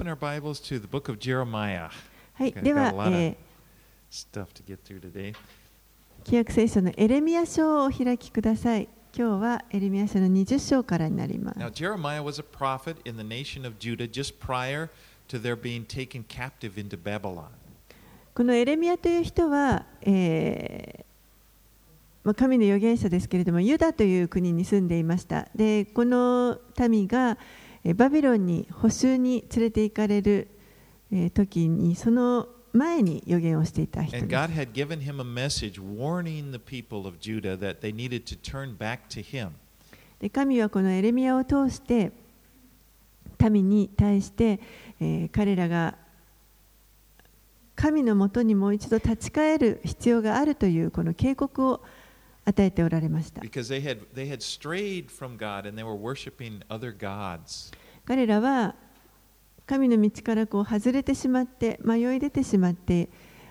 open our Bibles to the book of Jeremiah. はい、ではえ stuff to get through today. ー、旧約聖書のエレミア書をお開きください。今日はエレミア書の20章からになります。Now, Jeremiah was a prophet in the nation of Judah just prior to their being taken captive into Babylon. このエレミアという人は、えーまあ、神の預言者ですけれども、ユダという国に住んでいました。で、この民がえーバビロンに捕囚に連れて行かれるえー時に、その前に預言をしていた人です。God had given him a message warning the people of Judah that they needed to turn back to him. で神はこのエレミアを通して民に対して、えー彼らが神のもとにもう一度立ち返る必要があるというこの警告を与えておられました they had, they had. 彼らは神の道からこう外れてしまって迷い出てしまって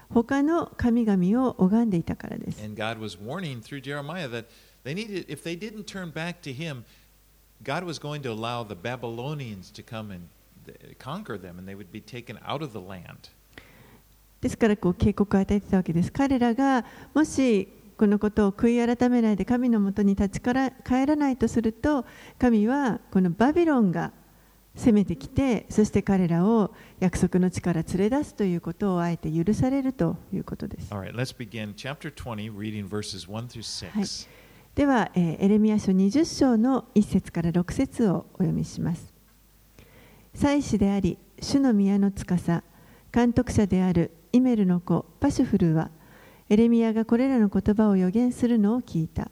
他の神々を拝んでいたからです And God was warning through Jeremiah that they needed, if they didn't turn back to him, God was going to allow the Babylonians to come and conquer them and they would be taken out of the land. ですからこう警告を与えていたわけです。彼らがもしこのことを悔い改めないで神のもとに立ちから帰らないとすると神はこのバビロンが攻めてきてそして彼らを約束の地から連れ出すということをあえて許されるということです。Right, let's begin chapter 20, reading verses 1 through はい 6. では、えーエレミア書20章の1節から6節をお読みします。祭司であり、主の宮の司、監督者であるイメルの子パシュフルは、エレミアがこれらの言葉を予言するのを聞いた。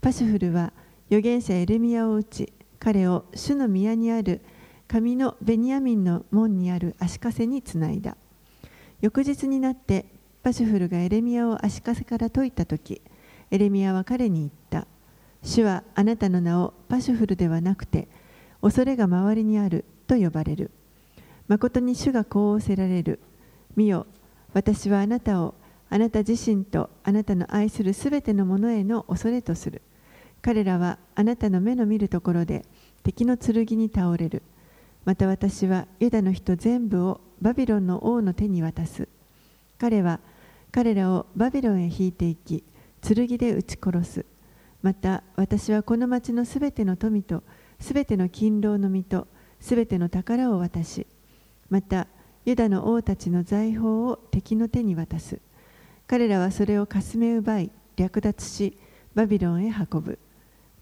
パシュフルは預言者エレミアを打ち、彼を主の宮にある神のベニヤミンの門にある足かせにつないだ。翌日になってパシュフルがエレミアを足かせから解いたとき、エレミアは彼に言った。主はあなたの名をパシュフルではなくて、恐れが周りにあると呼ばれる。誠に主がこう仰せられる。見よ、私はあなたをあなた自身とあなたの愛するすべてのものへの恐れとする。彼らはあなたの目の見るところで敵の剣に倒れる。また私はユダの人全部をバビロンの王の手に渡す。彼は彼らをバビロンへ引いていき、剣で撃ち殺す。また私はこの町のすべての富とすべての勤労の実とすべての宝を渡し、またユダの王たちの財宝を敵の手に渡す。彼らはそれをかすめ奪い、略奪し、バビロンへ運ぶ。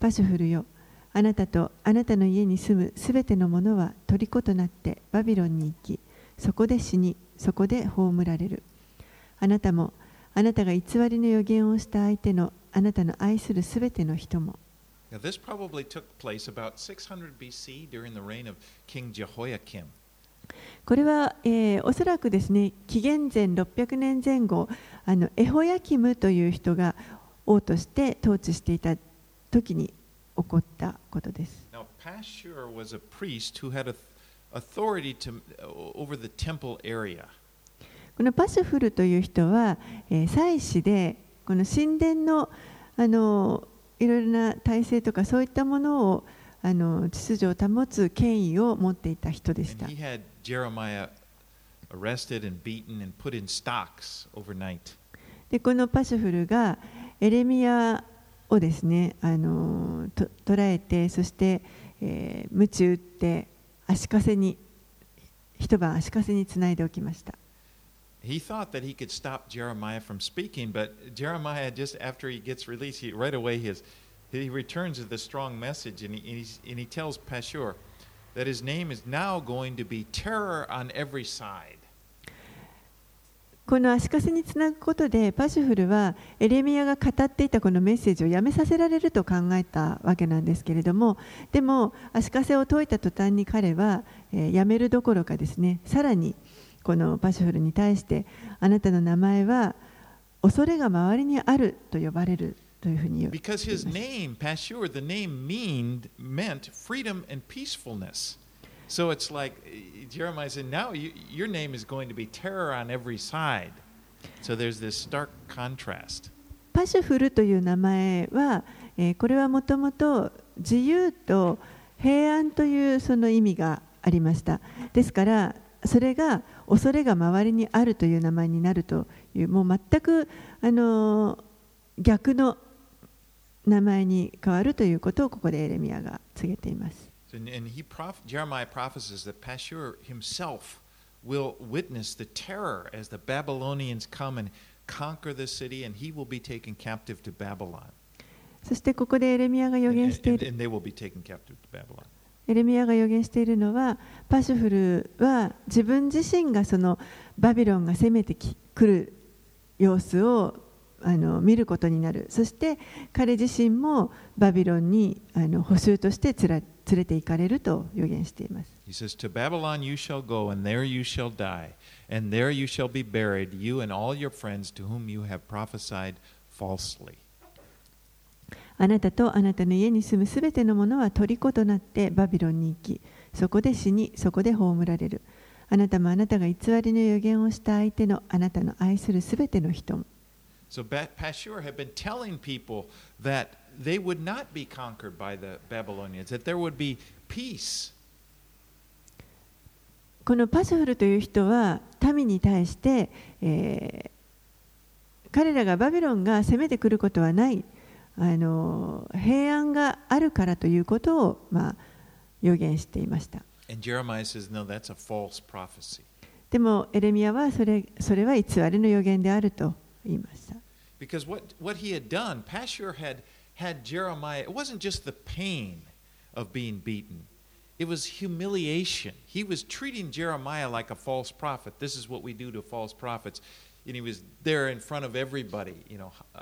パシュフルよ、あなたとあなたの家に住むすべてのものは虜となってバビロンに行き、そこで死に、そこで葬られる。あなたも、あなたが偽りの予言をした相手のあなたの愛するすべての人も。Now, this probably took place about 600 BC during the reign of King Jehoiakim. これは、えーおそらくですね紀元前600年前後あのエホヤキムという人が王として統治していた時に起こったことです。Now, Pashur was a priest who had authority to, over the temple area. このパシュフルという人は、えー祭司でこの神殿のあのいろいろな体制とかそういったものをあの秩序を保つ権威を持っていた人でした。でこのパシュフルがエレミアをですねあのと捕らえてそして、えー、鞭打って足かせに一晩足かせにつないでおきました He thought that he could stop Jeremiah from speaking, but Jeremiah, just after he gets released, he, right away his, he returns with a strong message and he, and, he tells Pashur that his name is now going to be terror on every side. この足かせにつなぐことでパシュフルはエレミアが語っていたこのメッセージをやめさせられると考えたわけなんですけれどもでも足かせを解いた途端に彼は、えーやめるどころかですねさらにこのパシュフルに対してあなたの名前は恐れが周りにあると呼ばれるというふうに言う Because his name, Pashur, the name mean, meant freedom and peacefulness. So it's like uh, Jeremiah said, now you, your name is going to be terror on every side. So there's this stark contrast. パシュフルという名前は、えーこれはもともと自由と平安というその意味がありましたですからそれが恐れが周りにあるという名前になるというもう全くあの逆の名前に変わるということをここでエレミアが告げています。And he proph Jeremiah prophesies that Pashur himself will witness the terror as the Babylonians come and conquer the city, and he will be taken captive to Babylon. そしてここでエレミアが予言している。エレミアが予言しているのは、パシュフルは自分自身がそのバビロンが攻めてくる様子をあの見ることになる。そして彼自身もバビロンにあの捕囚として連れ連れて行かれると予言しています。He says, To Babylon you shall go, and there you shall die, and there you shall be buried, you and all your friends to whom you have prophesied falsely. あなたとあなたの家に住むすべてのものは虜となってバビロンに行き、そこで死に、そこで葬られる。あなたもあなたが偽りの予言をした相手のあなたの愛するすべての人も。So Pashur had been telling people that they would not be conquered by the Babylonians, that there would be peace. このパシュフルという人は民に対して、えー、彼らがバビロンが攻めてくることはないあの平安があるからということを、まあ、予言していました。Says, no, でもエレミアはそれそれは偽りの予言であると言いました。Because what, what he had done, Pashur had, had Jeremiah, it wasn't just the pain of being beaten. It was humiliation. He was treating Jeremiah like a false prophet. This is what we do to false prophets. And he was there in front of everybody, you know, uh,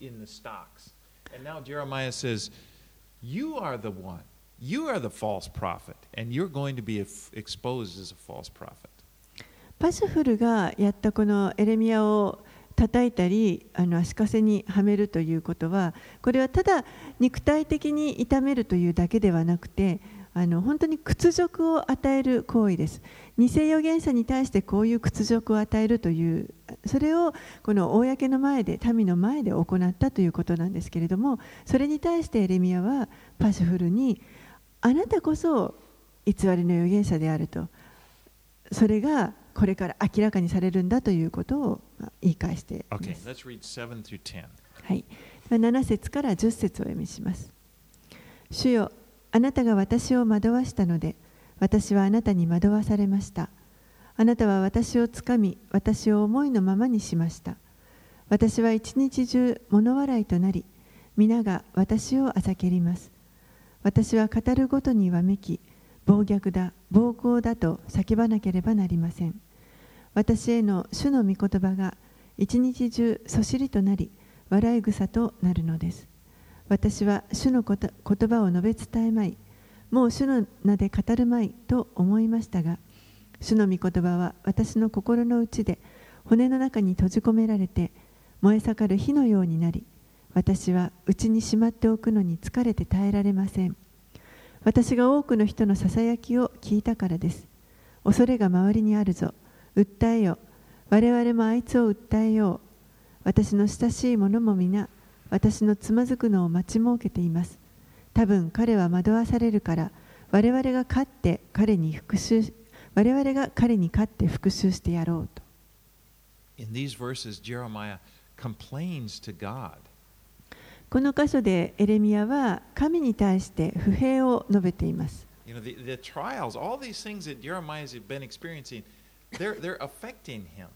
in the stocks. And now Jeremiah says, You are the one. You are the false prophet. And you're going to be exposed as a false prophet. パシュフルがやったこのエレミアを 叩いたりあの足かせにはめるということはこれはただ肉体的に痛めるというだけではなくてあの本当に屈辱を与える行為です。偽預言者に対してこういう屈辱を与えるというそれをこの公の前で民の前で行ったということなんですけれどもそれに対してエレミアはパシュフルにあなたこそ偽りの預言者であるとそれがこれから明らかにされるんだということを言い返しています。Okay, はい、7節から10節を読みします。主よあなたが私を惑わしたので、私はあなたに惑わされました。あなたは私をつかみ、私を思いのままにしました。私は一日中物笑いとなり、皆が私をあざけります。私は語るごとにわめき、暴虐だ、暴行だと叫ばなければなりません。私への主の御言葉が一日中そしりとなり、笑い草となるのです。私は主の言葉を述べ伝えまい、もう主の名で語るまいと思いましたが、主の御言葉は私の心の内で骨の中に閉じ込められて燃え盛る火のようになり、私は内にしまっておくのに疲れて耐えられません。私が多くの人のささやきを聞いたからです。恐れが周りにあるぞ。訴えよ。我々もあいつを訴えよう。私の親しい者も皆、私のつまずくのを待ち設けています。多分彼は惑わされるから、我々が勝って彼に復讐我々が彼に勝って復讐してやろうと。In these verses, Jeremiah complains to God. この箇所でエレミアは神に対して不平を述べています。You know, the, the trials, all these things that Jeremiah has been experiencing, they're, they're affecting him.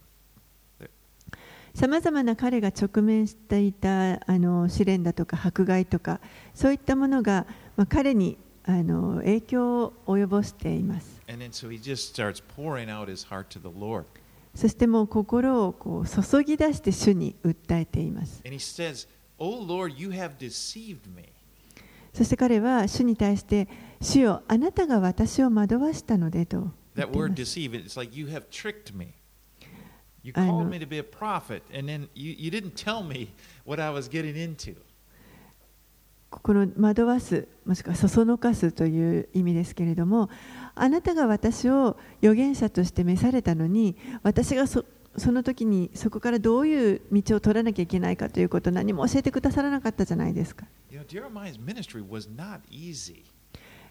さまざまな彼が直面していたあの試練だとか迫害とかそういったものが、まあ、彼にあの影響を及ぼしています。そしてもう心をこう注ぎ出して主に訴えています。Says, そして彼は主に対して、主よあなたが私を惑わしたのでと。言って。この惑わす、もしくはそそのかすという意味ですけれども、あなたが私を預言者として召されたのに、私がそその時にそこからどういう道を取らなきゃいけないかということを何も教えてくださらなかったじゃないですか。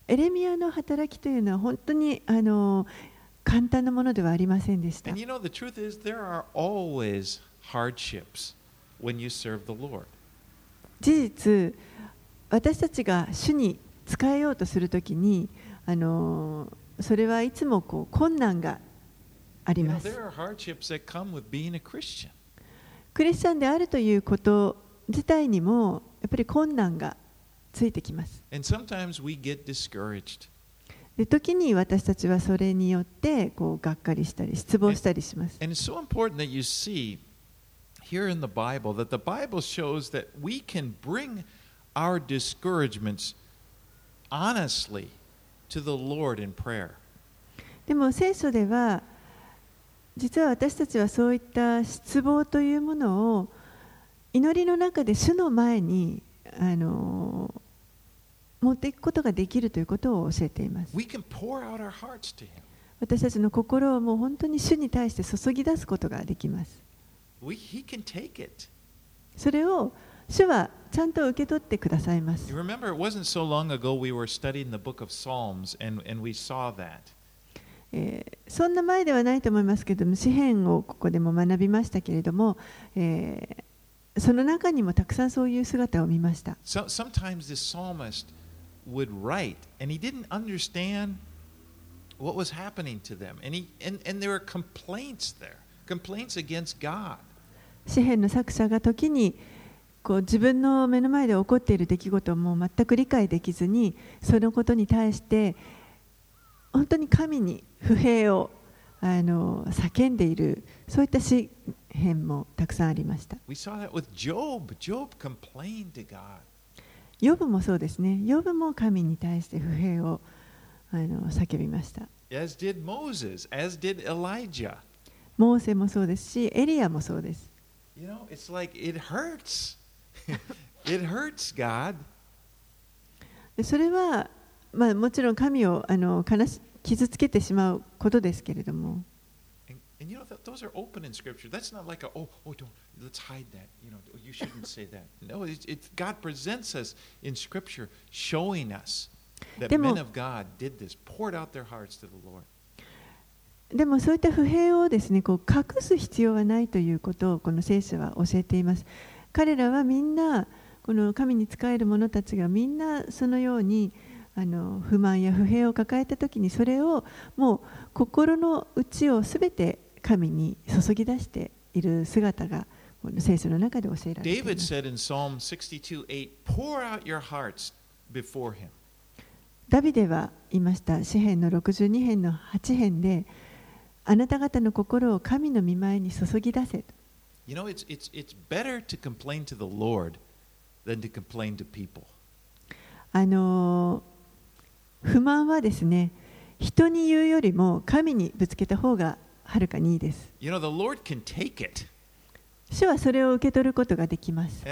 エレミアの働きというのは本当にあの簡単なものではありませんでした。You know, is, you. 事実私たちが主に仕えようとするときにあのそれはいつもこう困難があります。クリスチャンであるということ自体にもやっぱり困難がついてきます。で時に私たちはそれによってこうがっかりしたり失望したりします。Here in the Bible that the Bible shows that we can bring our discouragements honestly to the Lord in prayer. でも聖書では実は私たちはそういった失望というものを祈りの中で主の前にあの持っていくことができるということを教えています。私たちの心をもう本当に主に対して注ぎ出すことができます。それを主はちゃんと受け取ってくださいます。えーそんな前ではないと思いますけれども詩篇をここでも学びましたけれども、えーその中にもたくさんそういう姿を見ました。So, sometimes this psalmist would write and he didn't understand what was happening to them. And, he, and, and there were complaints there, complaints against God. 詩篇の作者が時にこう自分の目の前で起こっている出来事をもう全く理解できずにそのことに対して本当に神に不平をあの叫んでいるそういった詩篇もたくさんありました。ヨブもそうですね。ヨブも神に対して不平をあの叫びました。As did Moses, as did Elijah. モーセもそうですし、エリアもそうです。You know, it's like it hurts. it hurts God. でそれは、まあ、もちろん神をあの悲し傷つけてしまうことですけれども。でも,そういった不平をですね隠す必要はないということをこの聖書は教えています。彼らはみんな、この神に仕える者たちがみんなそのように、あの不満や不平を抱えたときにそれをもう心の内を全て神に注ぎ出している姿が聖書の中で教えられています。ダビデは言いました、詩篇の62編の8編で、あなた方の心を神の見前に注ぎ出せ。You know, it's, it's, it's better to complain to the Lord than to complain to people. あのー不満はですね、人に言うよりも神にぶつけた方がはるかにいいです。主はそれを受け取ることができます。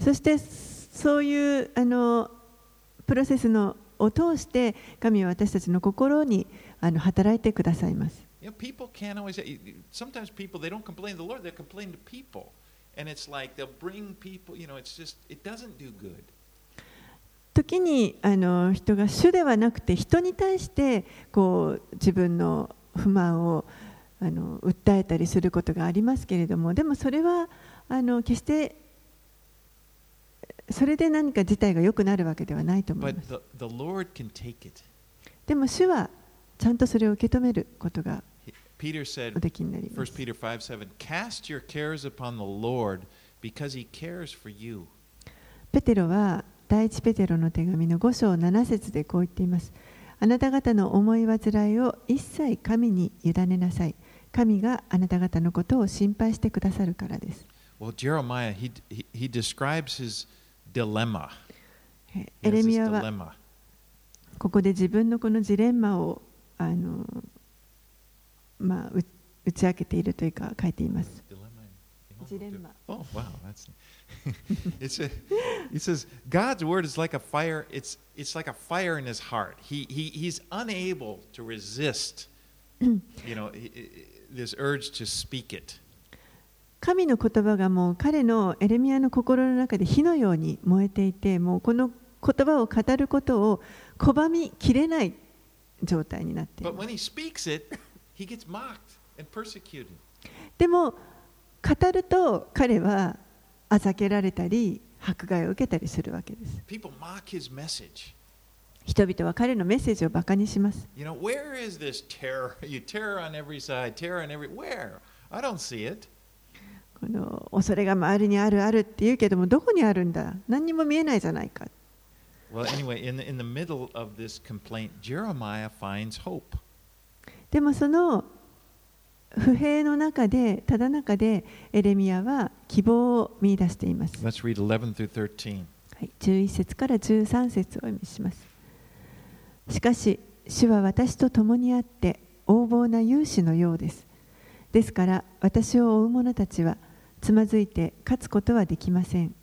そしてそういうあのプロセスのを通して神は私たちの心にあの働いてくださいます。And it's like they'll bring people. You know, it's just it doesn't do good. 時にあの人が主ではなくて人に対してこう自分の不満をあの訴えたりすることがありますけれどもでもそれはあの決してそれで何か事態が良くなるわけではないと思います.でも主はちゃんとそれを受け止めることが Peter お said, できになりま1す Peter 5 7, cast your cares upon the Lord because he cares for you. ペテロは第一ペテロの手紙の5章7節でこう言っていますあなた方の思い煩いを一切神に委ねなさい神があなた方のことを心配してくださるからです Well, Jeremiah, he, he, he describes his dilemma. エレミアは.ここで自分のこのジレンマをあの、まあ、う打ち明けているというか書いています。Dilemma. Dilemma. Oh, wow. That's it's a, he says God's word is like a fire. It's it's like a fire in his heart. He he he's unable to resist. you know, this urge to speak it. 神の言葉がもう彼のエレミアの心の中で火のように燃えていてもうこの言葉を語ることを拒みきれない状態になっていますでも語ると彼はあざけられたり迫害を受けたりするわけです。人々は彼のメッセージをバカにします。この恐れが周りにあるあるって言うけども、どこにあるんだ？何にも見えないじゃないか。でもその不平の中でただ中でエレミアは希望を見出しています、Let's read 11 through 13. はい、11節から13節をお読みします。しかし主は私と共にあって横暴な勇士のようです。ですから私を追う者たちはつまずいて勝つことはできません。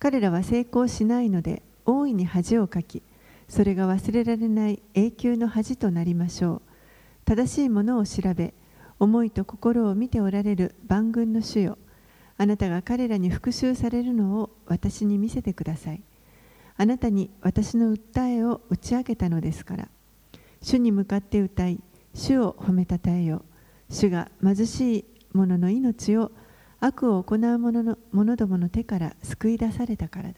彼らは成功しないので大いに恥をかきそれが忘れられない永久の恥となりましょう正しいものを調べ思いと心を見ておられる万軍の主よ。あなたが彼らに復讐されるのを私に見せてください。あなたに私の訴えを打ち明けたのですから。主に向かって歌い主を褒めたたえよ。主が貧しい者の命を悪を行う者の者どもの手から救い出されたからだ。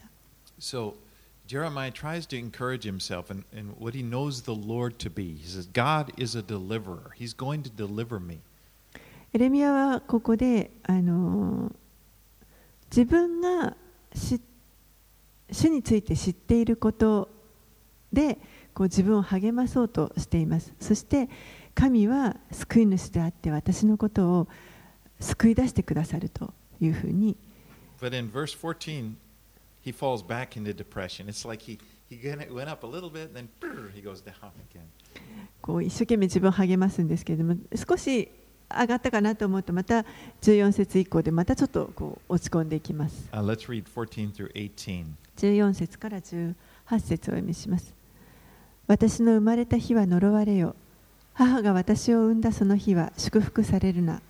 So Jeremiah tries to encourage himself in, in what he knows the Lord to be. He says, God is a deliverer. He's going to deliver me. エレミアはここで、あの自分が知主について知っていることでこう自分を励まそうとしていますそして神は救い主であって私のことを救い出してくださるというふうに But in verse 14, he falls back into depression. It's like he, he went up a little bit, then he goes down again. こう一生懸命自分を励ますんですけれども少し上がったかなと思うとまた14節以降でまたちょっとこう落ち込んでいきます Uh, let's read 14 through 18. 14節から18節をお読みします私の生まれた日は呪われよ母が私を産んだその日は祝福されるな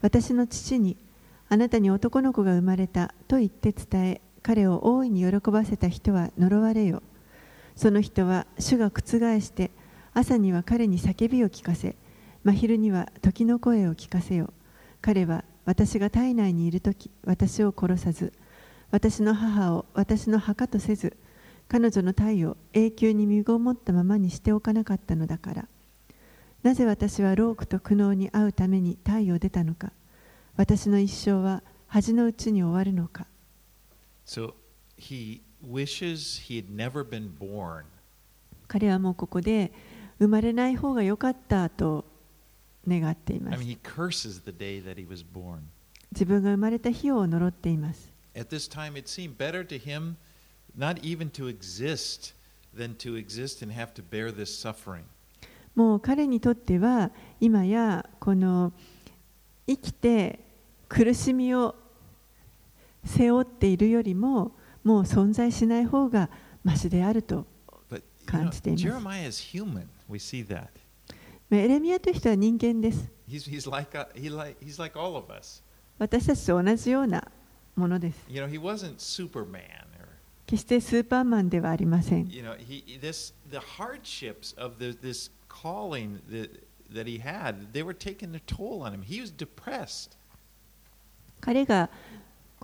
私の父にあなたに男の子が生まれたと言って伝え彼を大いに喜ばせた人は呪われよ。その人は主が覆して朝には彼に叫びを聞かせ真昼には時の声を聞かせよ。彼は私が体内にいる時私を殺さず私の母を私の墓とせず彼女の体を永久に身ごもったままにしておかなかったのだから。なぜ私は労苦と苦悩に遭うために体を出たのか。私の一生は恥のうちに終わるのか。So he wishes he had never been born. 彼はもうここで生まれない方が良かったと願っていま I す mean, he curses the day that he was born. 自分が生まれた日を呪っています At this time, it seemed better to him not even to exist than to exist and have to bear this suffering. もう彼にとっては今やこの生きて苦しみを背負っているよりも、もう存在しない方がマシであると感じています。エレミアという人は人間です。私たちと同じようなものです。決してスーパーマンではありません。Calling that, that he had, they were taking their toll on him. He was depressed.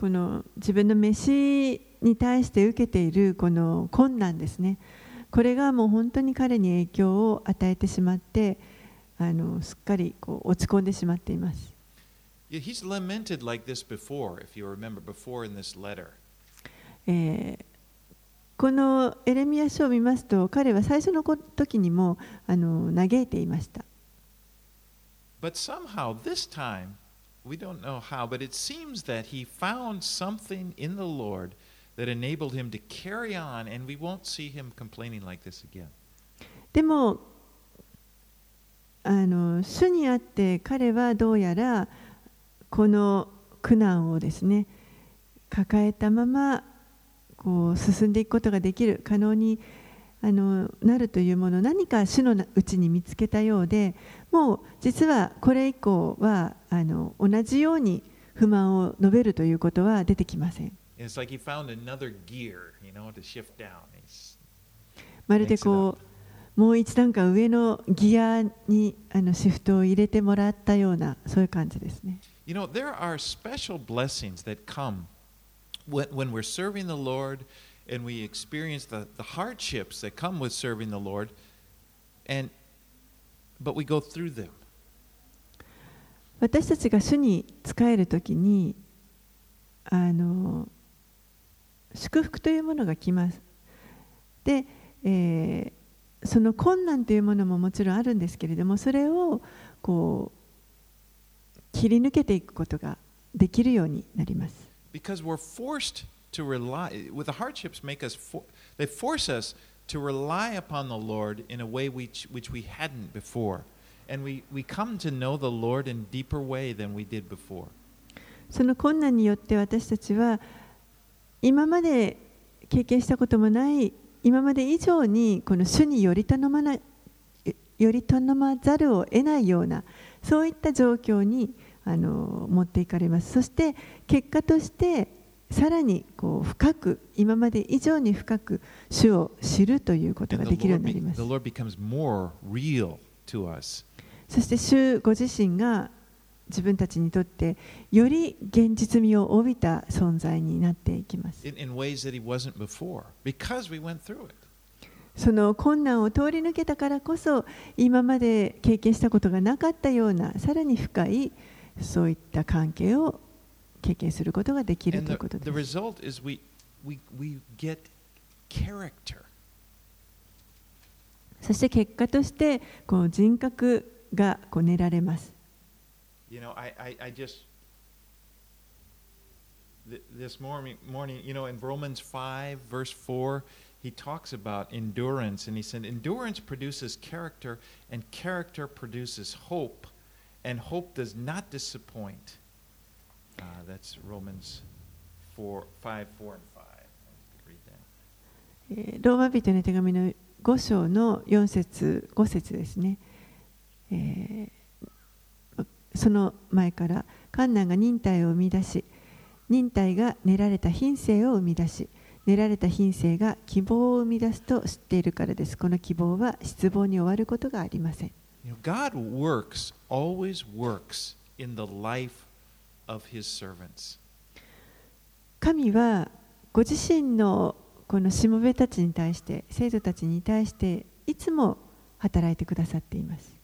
この自分の飯に対して受けているこの困難ですね。これがもう本当に彼に影響を与えてしまってあのすっかりこう落ち込んでしまっています。Yeah, He's lamented like this before, if you remember, before in this letter. えーこのエレミア書を見ますと彼は最初の時にもあの嘆いていました。But somehow, this time, we don't know how, but it seems that he found something in the Lord that enabled him to carry on, and we won't see him complaining like this again. でもあの主にあって彼はどうやらこの苦難をですね抱えたままこう進んでいくことができる可能にあのなるというもの何か主のうちに見つけたようでもう実はこれ以降はあの同じように不満を述べるということは出てきません。まるでこうもう一段階上のギアにあのシフトを入れてもらったようなそういう感じですね。And we experience the, the hardships that come with serving the Lord, and but we go through them. 私たちが主に仕えるときにあの祝福というものが来ます。で、えーその困難というものももちろんあるんですけれどもそれをこう切り抜けていくことができるようになります。Because we're forced to rely, with the hardships make us, for, they force us to rely upon the Lord in a way which, which we hadn't before. And we, we come to know the Lord in deeper way than we did before. その困難によって私たちは今まで経験したこともない今まで以上にこの主により頼まなより頼まざるを得ないようなそういった状況にあの持っていかれますそして結果としてさらにこう深く今まで以上に深く主を知るということができるようになります.そして主ご自身が自分たちにとってより現実味を帯びた存在になっていきます.その困難を通り抜けたからこそ今まで経験したことがなかったようなさらに深いそういった関係を経験することができるということです。そして結果としてこう人格がこう練られます。You know, I, I, I just, th- this morning, morning, you know, in Romans 5, verse 4, he talks about endurance, and he said, Endurance produces character, and character produces hope, and hope does not disappoint. Uh, that's Romans 4, 5, 4, and 5. Read that. えーローマ人の手紙の5章の4節5節ですね、えーその前から観難が忍耐を生み出し忍耐が練られた品性を生み出し練られた品性が希望を生み出すと知っているからですこの希望は失望に終わることがありません God works, always works in the life 神はご自身のこのしもべたちに対して、生徒たちに対して、いつも働いてくださっています。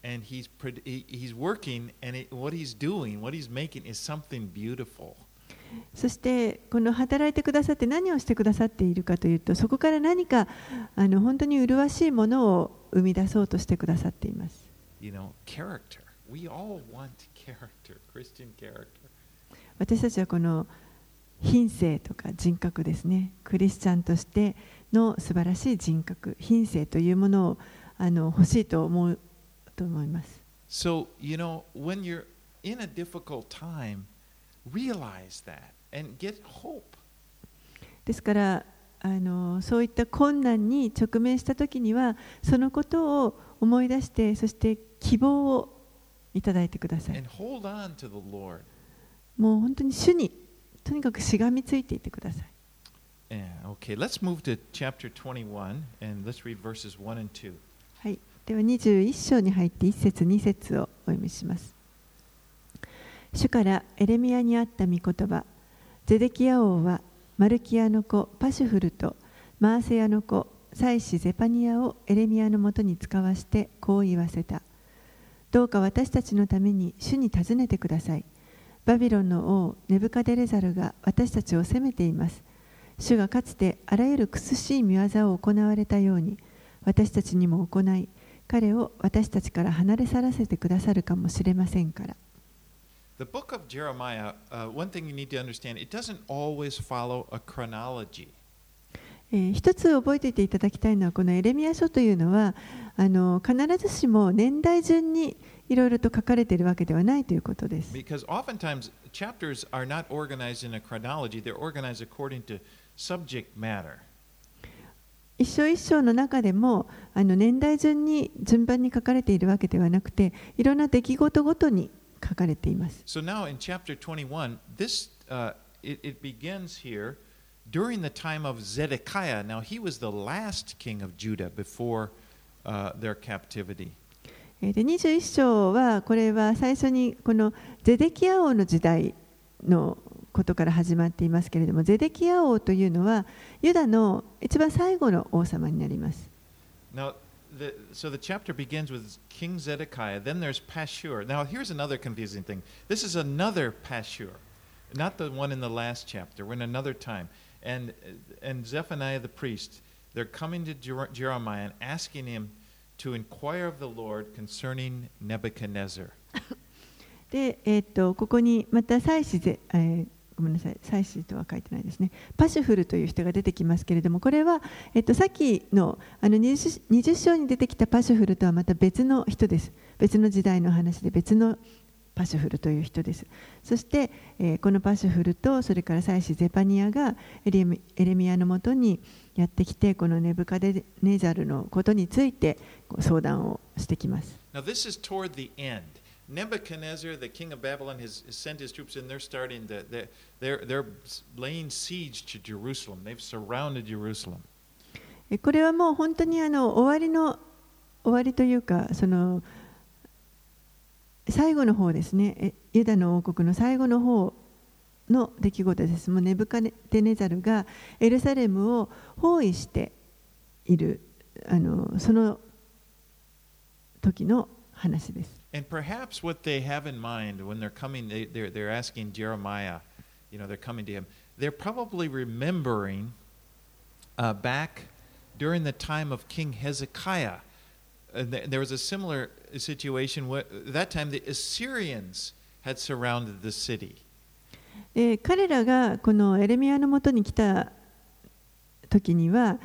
そしてこの働いてくださって何をしてくださっているかというとそこから何かあの本当に麗しいものを生み出そうとしてくださっています。私たちはこの品性とか人格ですねクリスチャンとしての素晴らしい人格品性というものをあの欲しいと思うと思います。So, you know, when you're in a difficult time, realize that and get hope. ですからあのそういった困難に直面した時にはそのことを思い出してそして希望をいただいてください And hold on to the Lord. もう本当に主にとにかくしがみついていてください。Yeah, okay, let's move to chapter 21 and let's read verses 1 and 2. はい、では21章に入って1節2節をお読みします。主からエレミアにあった御言葉ゼデキヤ王はマルキアの子パシュフルとマーセヤの子祭司ゼパニアをエレミアのもとに使わしてこう言わせた。どうか私たちのために主に尋ねてくださいバビロンの王ネブカデレザルが私たちを責めています主がかつてあらゆる苦しい見業を行われたように私たちにも行い彼を私たちから離れ去らせてくださるかもしれませんから The book of Jeremiah, uh, one thing you need to understand, it doesn't always follow a chronology. えー一つ覚えておいていただきたいのはこのエレミア書というのはあの必ずしも年代順にいろいろと書かれているわけではないということです。Because oftentimes chapters are not organized in a chronology, they're organized according to subject matter. 一章一章の中でもあの年代順に順番に書かれているわけではなくていろんな出来事ごとに書かれています。So now in chapter 21, this uh, it, it begins here during the time of Zedekiah. Now he was the last king of Judah before uh, their captivity. えーで21章はこれは最初にこのゼデキア王の時代のことから始まっていますけれどもゼデキア王というのはユダの一番最後の王様になります。Now, the, so the chapter begins with King Zedekiah. Then there's Pashur. Now, here's another confusing thing. This is another Pashur, not the one in the last chapter. We're in another time. And, and Zephaniah the priest, they're coming to Jer- Jeremiah and asking him to inquire of the Lord concerning Nebuchadnezzar. で、えー、とここにまた祭司ぜ、えーごめんなさい祭司とは書いてないですねパシュフルという人が出てきますけれどもこれは、えー、とさっきのあの 20, 20章に出てきたパシュフルとはまた別の人です別の時代の話で別のパシュフルという人ですそして、えーこのパシュフルとそれから祭司ゼパニアがエレミエレミアのもとにやってきてこのネブカデネザルのことについて相談をしてきます Now, this is toward the end. Nebuchadnezzar, the king of Babylon, has, sent his troops and they're starting to, they're, they're, laying siege to Jerusalem. They've surrounded Jerusalem. えこれはもう本当にあの終わりの終わりというかその最後の方ですねユダの王国の最後の方の出来事ですもうネブカデネザルがエルサレムを包囲しているあのその時の話です And perhaps what they have in mind when they're coming, they, they're, they're asking Jeremiah, you know, they're coming to him, they're probably remembering uh, back during the time of King Hezekiah. Uh, th- there was a similar situation. Where, that time, the Assyrians had surrounded the city. で彼らがこのエレミアのもとに来た時には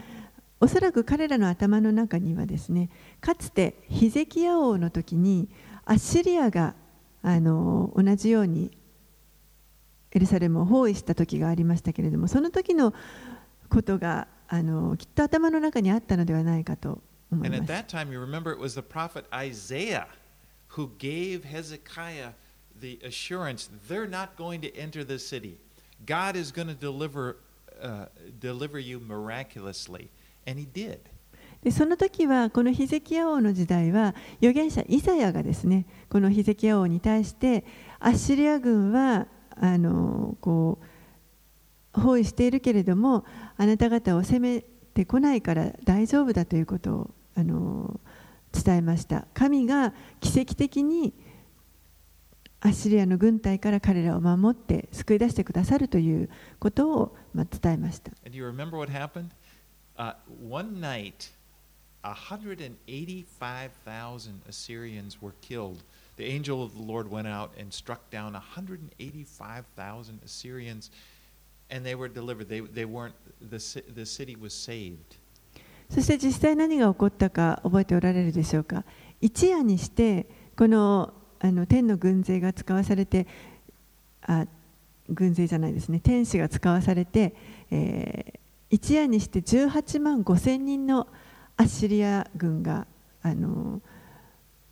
おそらく彼らの頭の中にはですねかつてヒゼキヤ王の時にアッシリアがあの同じようにエルサレムを包囲した時がありましたけれどもその時のことがあのきっと頭の中にあったのではないかと思い And ま at す。that time, you remember it was the prophet Isaiah who gave Hezekiah the assurance they're not going to enter the city. God is going to deliver, uh, deliver you miraculously. And he did. でその時はこのヒゼキヤ王の時代は預言者イザヤがですねこのヒゼキヤ王に対してアッシリア軍はあのこう包囲しているけれどもあなた方を攻めてこないから大丈夫だということをあの伝えました神が奇跡的にアッシリアの軍隊から彼らを守って救い出してくださるということを、まあ、伝えました And you remember what happened? Uh, one night, 185,000 Assyrians were killed. The angel of the Lord went out and struck down 185,000 Assyrians, and they were delivered. They, they weren't, the, the city was saved. そして実際何が起こったか覚えておられるでしょうか？一夜にしてこのあの天の軍勢が使わされてあ軍勢じゃないですね。天使が使わされて、えー一夜にして18万5千人のアッシリア軍があの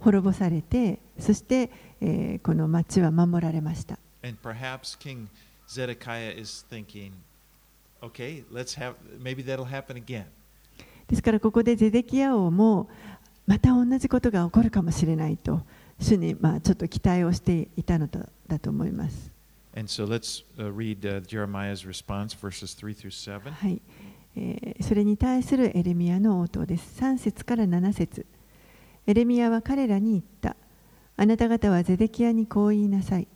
滅ぼされてそして、えーこの町は守られました。And perhaps King Zedekiah is thinking, okay, let's have, maybe that'll happen again. ですからここでゼデキヤ王もまた同じことが起こるかもしれないと主にまあちょっと期待をしていたのだだと思います。And so let's uh, read uh, Jeremiah's response, verses 3 through 7. はいえーそれに対するエレミアの応答です。3節から7節エレミアは彼らに言った。あなた方はゼデキヤにこう言いなさい。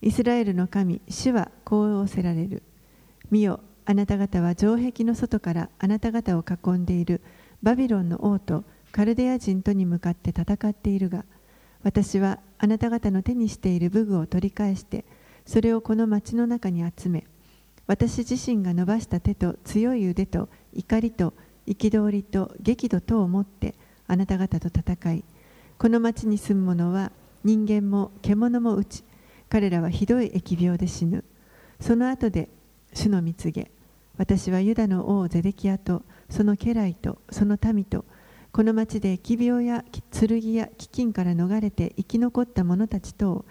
イスラエルの神、主はこう仰せられる。見よ、あなた方は城壁の外からあなた方を囲んでいるバビロンの王とカルデア人とに向かって戦っているが、私はあなた方の手にしている武具を取り返して、それをこの町の中に集め、私自身が伸ばした手と強い腕と怒りと憤りと激怒とを持ってあなた方と戦いこの町に住む者は人間も獣も打ち彼らはひどい疫病で死ぬ。その後で主の蜜げ。私はユダの王ゼデキヤとその家来とその民とこの町で疫病や剣や飢饉から逃れて生き残った者たちと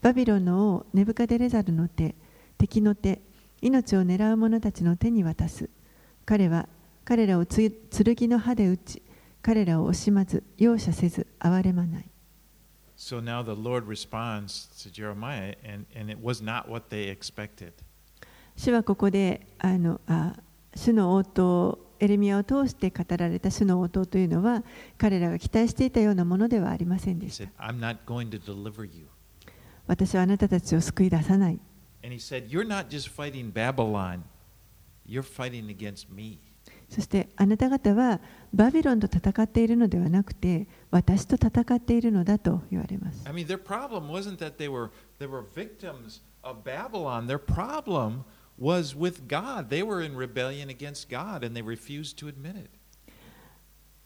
バビロンの王ネブカデレザルの手敵の手命を狙う者たちの手に渡す。彼は彼らをつ剣の刃で打ち彼らを惜しまず容赦せず憐れまない。So now the Lord responds to Jeremiah, and, and it was not what they expected. 主はここであのあ主の応答エレミアを通して語られた主の応答というのは彼らが期待していたようなものではありませんでした。私はあなたたちを救い出さない。そしてあなた方はバビロンと戦っているのではなくて私と戦っているのだと言われます。was with God. They were in rebellion against God and they refuse to admit it.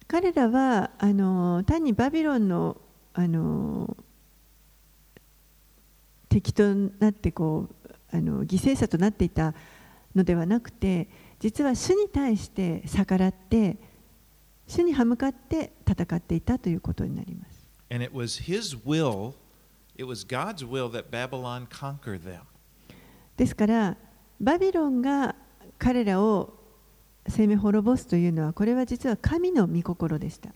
彼らはあの単にバビロンの,あの敵となってこうあの犠牲者となっていたのではなくて実は主に対して逆らって主に歯向かって戦っていたということになります。ですからバビロンが彼らを生命滅ぼすというのは、これは実は神の御心でした。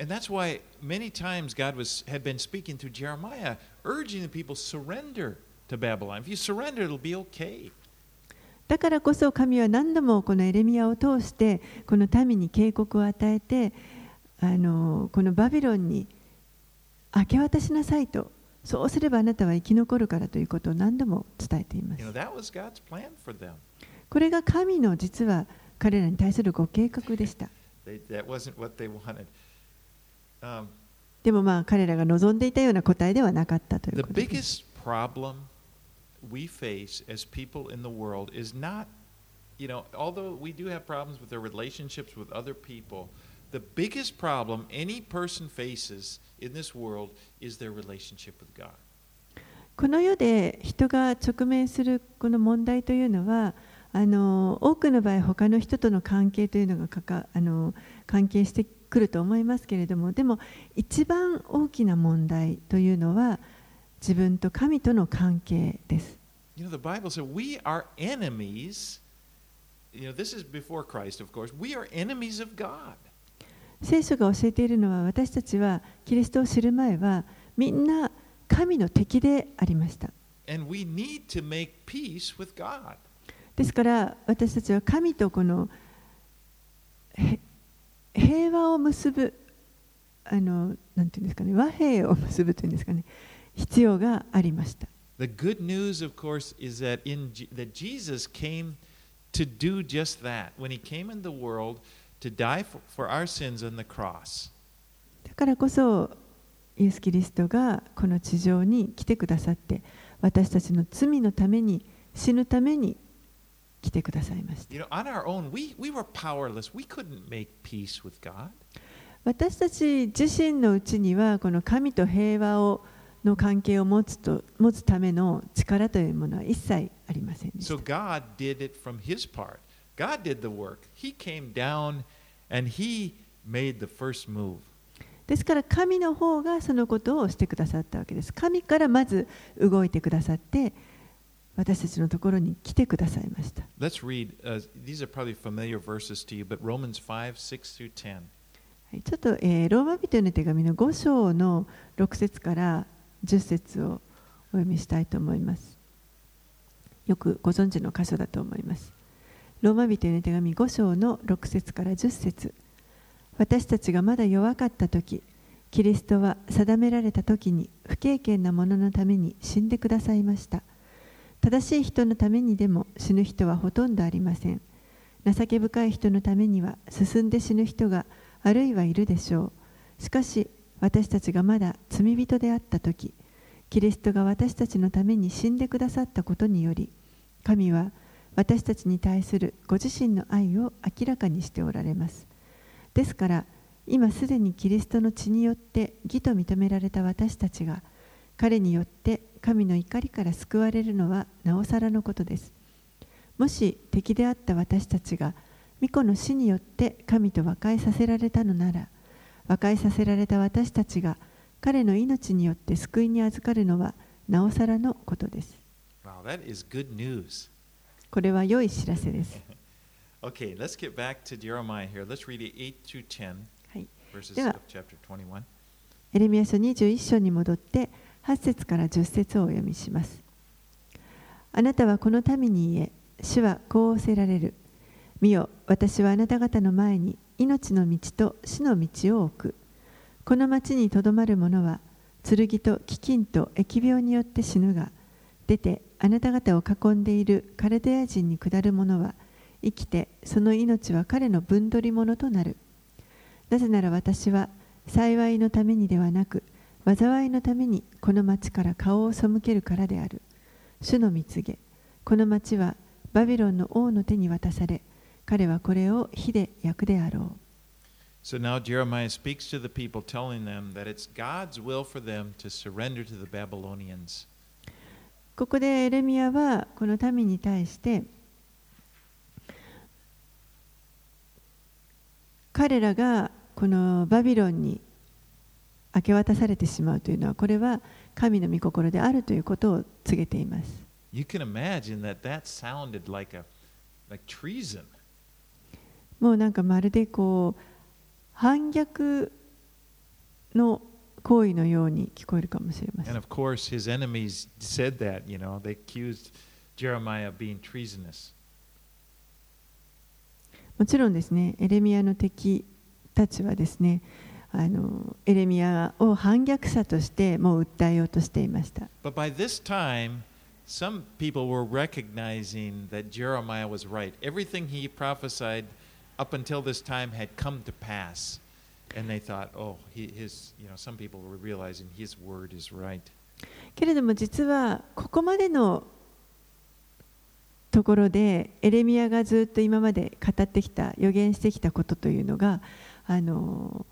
だからこそ神は何度もこのエレミアを通してこの民に警告を与えてあのこのバビロンに明け渡しなさいとそうすればあなたは生き残るからということを何度も伝えています。これが神の実は彼らに対するご計画でした. Um, でもまあ彼らが望んでいたような答えではなかったということです we face as people in the world is not, you know, although we do have problems with their relationships with other people, the biggest problem any person faces in this world is their relationship with God. この世で人が直面するこの問題というのはあの多くの場合他の人との関係というのがかかあの関係してくると思いますけれどもでも一番大きな問題というのは自分と神との関係です。You know, the Bible said we are enemies. You know, this is before Christ, of course. We are enemies of God. 聖書が教えているのは私たちはキリストを知る前はみんな神の敵でありました。And we need to make peace with God. ですから私たちは神とこのへ平和を結ぶあのなんていうんですかね和平を結ぶというんですかね必要がありました。The good news, of course, is that in that Jesus came to do just that. When he came in the world to die for, for our sins on the cross. だからこそイエス・キリストがこの地上に来てくださって私たちの罪のために死ぬために来てくださいました。私たち自身のうちにはこの神と平和の関係を持つ,と持つための力というものは一切ありませんでし。ですから神の方がそのことをしてくださったわけです。神からまず動いてくださって。私たちのところに来てくださいました Let's read. Uh, these are probably familiar verses to you, but Romans 5, 6 through 10. はいちょっと、えーローマ人への手紙の5章の6節から10節をお読みしたいと思います。よくご存知の箇所だと思います。ローマ人への手紙5章の6節から10節私たちがまだ弱かった時、キリストは定められた時に不経験な者のために死んでくださいました。正しい人のためにでも死ぬ人はほとんどありません。情け深い人のためには進んで死ぬ人があるいはいるでしょう。しかし私たちがまだ罪人であった時、キリストが私たちのために死んでくださったことにより、神は私たちに対するご自身の愛を明らかにしておられます。ですから、今すでにキリストの血によって義と認められた私たちが、彼によって神の怒りから救われるのはなおさらのことです。もし敵であった私たちが御子の死によって神と和解させられたのなら和解させられた私たちが彼の命によって救いに預かるのはなおさらのことです Wow, that is good news. これは良い知らせです Okay, let's get back to Jeremiah here. Let's read it 8 through 10, はい verses Yeah. of chapter 21. エレミヤ書21章に戻って8節から10節をお読みします。あなたはこの民に言え、主はこう仰せられる。見よ、私はあなた方の前に命の道と死の道を置く。この町にとどまる者は、剣と飢饉と疫病によって死ぬが、出てあなた方を囲んでいるカルデア人に下る者は、生きてその命は彼の分取り物となる。なぜなら私は幸いのためにではなく災いのためにこの町から顔を背けるからである主の蜜げこの町はバビロンの王の手に渡され彼はこれを火で焼くであろう So now Jeremiah speaks to the people, telling them that it's God's will for them to surrender to the Babylonians. ここでエレミヤはこの民に対して彼らがこのバビロンに明け渡されてしまうというのは、これは神の御心であるということを告げています。That that like a, like もうなんかまるでこう反逆の行為のように聞こえるかもしれません。もちろんですね、エレミアの敵たちはですね、あのエレミアを反逆者としてもう訴えようとしていました。けれども実はここまでのところでエレミアがずっと今まで語ってきた予言してきたことというのがあのー。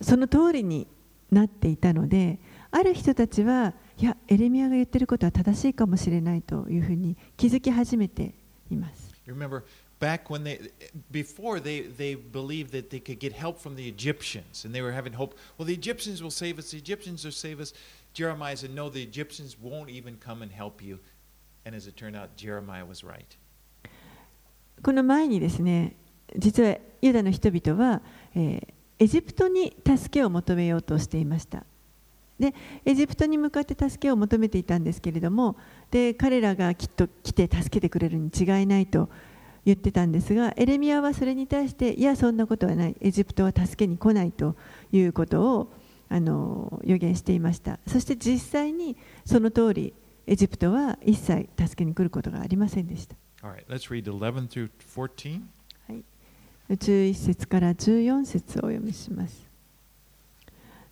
その通りになっていたのである人たちはいやエレミアが言ってることは正しいかもしれないというふうに気づき始めています。Remember back when they, before they, they believed that they could get help from the Egyptians and they were having hope. Well, the Egyptians will save us, the Egyptians will save us. Jeremiah said, no, the Egyptians won't even come and help you. And as it turned out, Jeremiah was right. この前にですね実はユダの人々は、えーエジプトに助けを求めようとしていました。でエジプトに向かって助けを求めていたんですけれどもで彼らがきっと来て助けてくれるに違いないと言ってたんですがエレミアはそれに対していやそんなことはない。エジプトは助けに来ないということをあの予言していました。そして実際にその通りエジプトは一切助けに来ることがありませんでした。Right, 11 11節から14節をお読みします。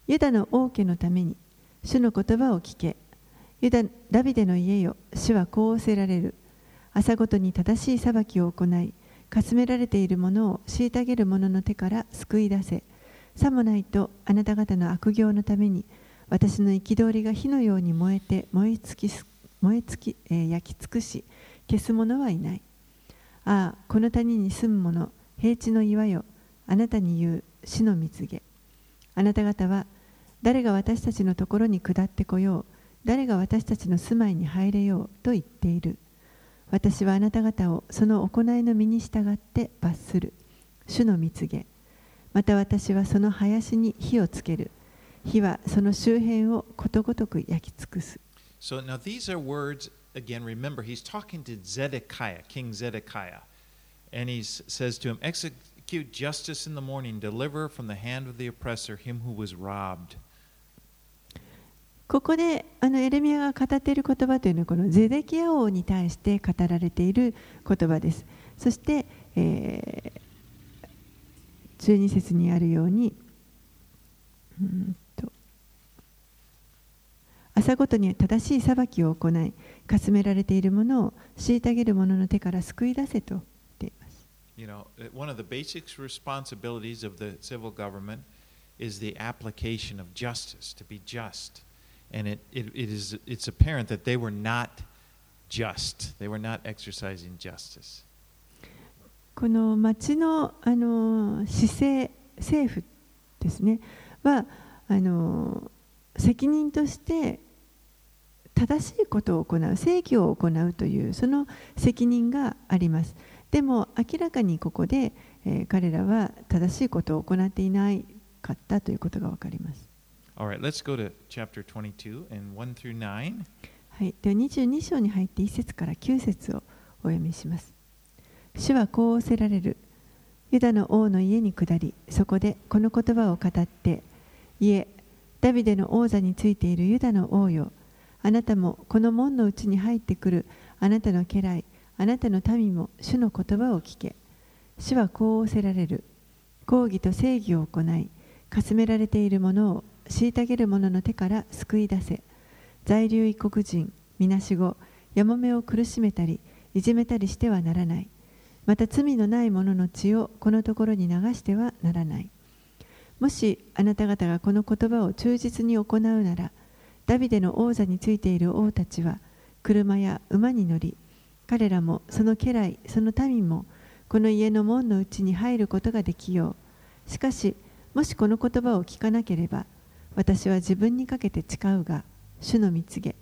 ユダの王家のために主の言葉を聞け。ユダダビデの家よ、主はこう仰せられる。朝ごとに正しい裁きを行い、かすめられているものを虐げる者の手から救い出せ。さもないとあなた方の悪行のために私の憤りが火のように燃えて燃え尽きす燃え尽き、えー焼き尽くし消す者はいない。ああ、この谷に住む者、平地の岩よ、あなたに言う死の蜜げ。あなた方は、誰が私たちのところに下ってこよう、誰が私たちの住まいに入れようと言っている。私はあなた方をその行いの身に従って罰する。主の蜜げ。また私はその林に火をつける。火はその周辺をことごとく焼き尽くす。So now these are words, again, remember, he's talking to Zedekiah, King Zedekiah. And he says to him, Execute justice in the morning, deliver from the hand of the oppressor him who was robbed. ここであのエレミアが語っている言葉というのはこのゼデキア王に対して語られている言葉です。そして、えー、12節にあるようにうんと朝ごとに正しい裁きを行いかすめられているものを虐げる者の手から救い出せと。You know, uh, one of the basic responsibilities of the civil government is the application of justice, to be just. And it, it, it is, it's apparent that they were not just. They were not exercising justice. この町のあの市政政府ですねはあの責任として 正しいことを行う正義を行うというその責任があります でも明らかにここで、えー彼らは正しいことを行っていないかったということが分かります right, let's go to chapter 22 and 1 through 9. はい、では22章に入って1節から9節をお読みします。主はこう仰せられる。ユダの王の家に下り、そこでこの言葉を語って、いえ、ダビデの王座についているユダの王よ、あなたもこの門のうちに入ってくるあなたの家来、あなたの民も主の言葉を聞け。主はこう仰せられる。公義と正義を行い、かすめられている者を虐げる者の手から救い出せ。在留異国人、みなしご、やもめを苦しめたり、いじめたりしてはならない。また罪のない者の血をこのところに流してはならない。もしあなた方がこの言葉を忠実に行うなら、ダビデの王座についている王たちは、車や馬に乗り、彼らもその家来、その民も、この家の門のうちに入ることができよう。しかし、もしこの言葉を聞かなければ、私は自分にかけて誓うが、主の蜜げ、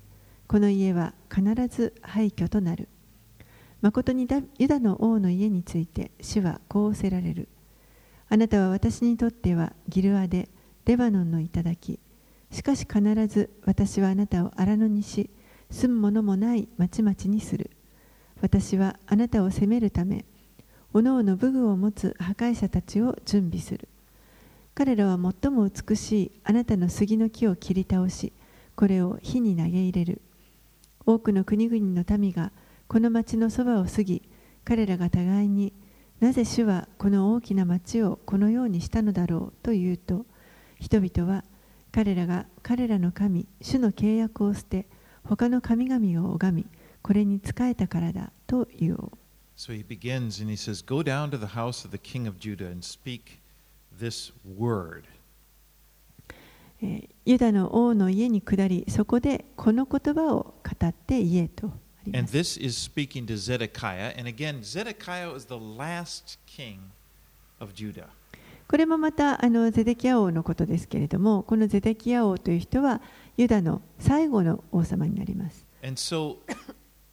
この家は必ず廃墟となる。誠にユダの王の家について主はこう仰せられる。あなたは私にとってはギルアでレバノンの頂き。しかし必ず私はあなたを荒野にし、住むものもない町々にする。私はあなたを責めるため、おのおの武具を持つ破壊者たちを準備する。彼らは最も美しいあなたの杉の木を切り倒し、これを火に投げ入れる。多くの国々の民がこの町のそばを過ぎ、彼らが互いに、なぜ主はこの大きな町をこのようにしたのだろうと言うと、人々は彼らが彼らの神、主の契約を捨て、他の神々を拝み、これに仕えたからだと言おう。So he begins and he says, Go down to the house of the king of Judah and speak this word. えーユダの王の家に下り、そこでこの言葉を語って言えと And す。this is speaking to Zedekiah. And again, Zedekiah was the last king of Judah. これもまたあのゼデキヤ王のことですけれども、このゼデキヤ王という人はユダの最後の王様になります。And so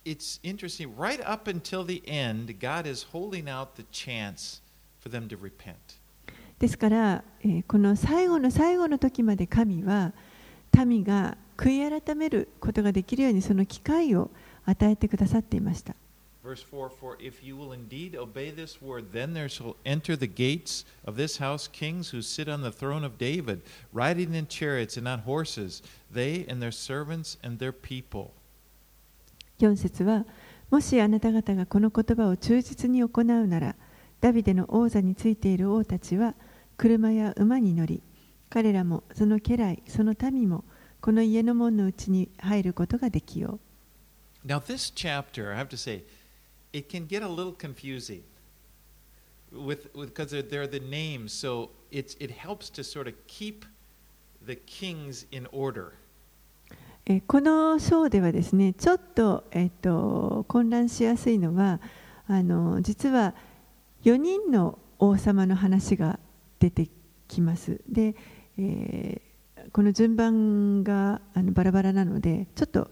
it's interesting, right up until the end, God is holding out the chance for them to repent. ですから、えーこの最後の最後の時まで神は民が悔い改めることができるようにその機会を与えてくださっていました。 Verse 4 For if you will indeed obey this word, then there shall enter the gates of this house kings who sit on the throne of David, riding in chariots and on horses, they and their servants and their people. 4節はもしあなた方がこの言葉を忠実に行うならダビデの王座についている王たちは車や馬に乗り彼らもその家来その民もこの家の門のうちに入ることができよう Now, this chapter, I have to say, it can get a little confusing with because they're, they're the names, so it's, it helps to sort of keep the kings in order. えこの章ではですねちょっと,、えっと混乱しやすいのはあの実は4人の王様の話が出てきますで、えーこの順番があのバラバラなのでちょっと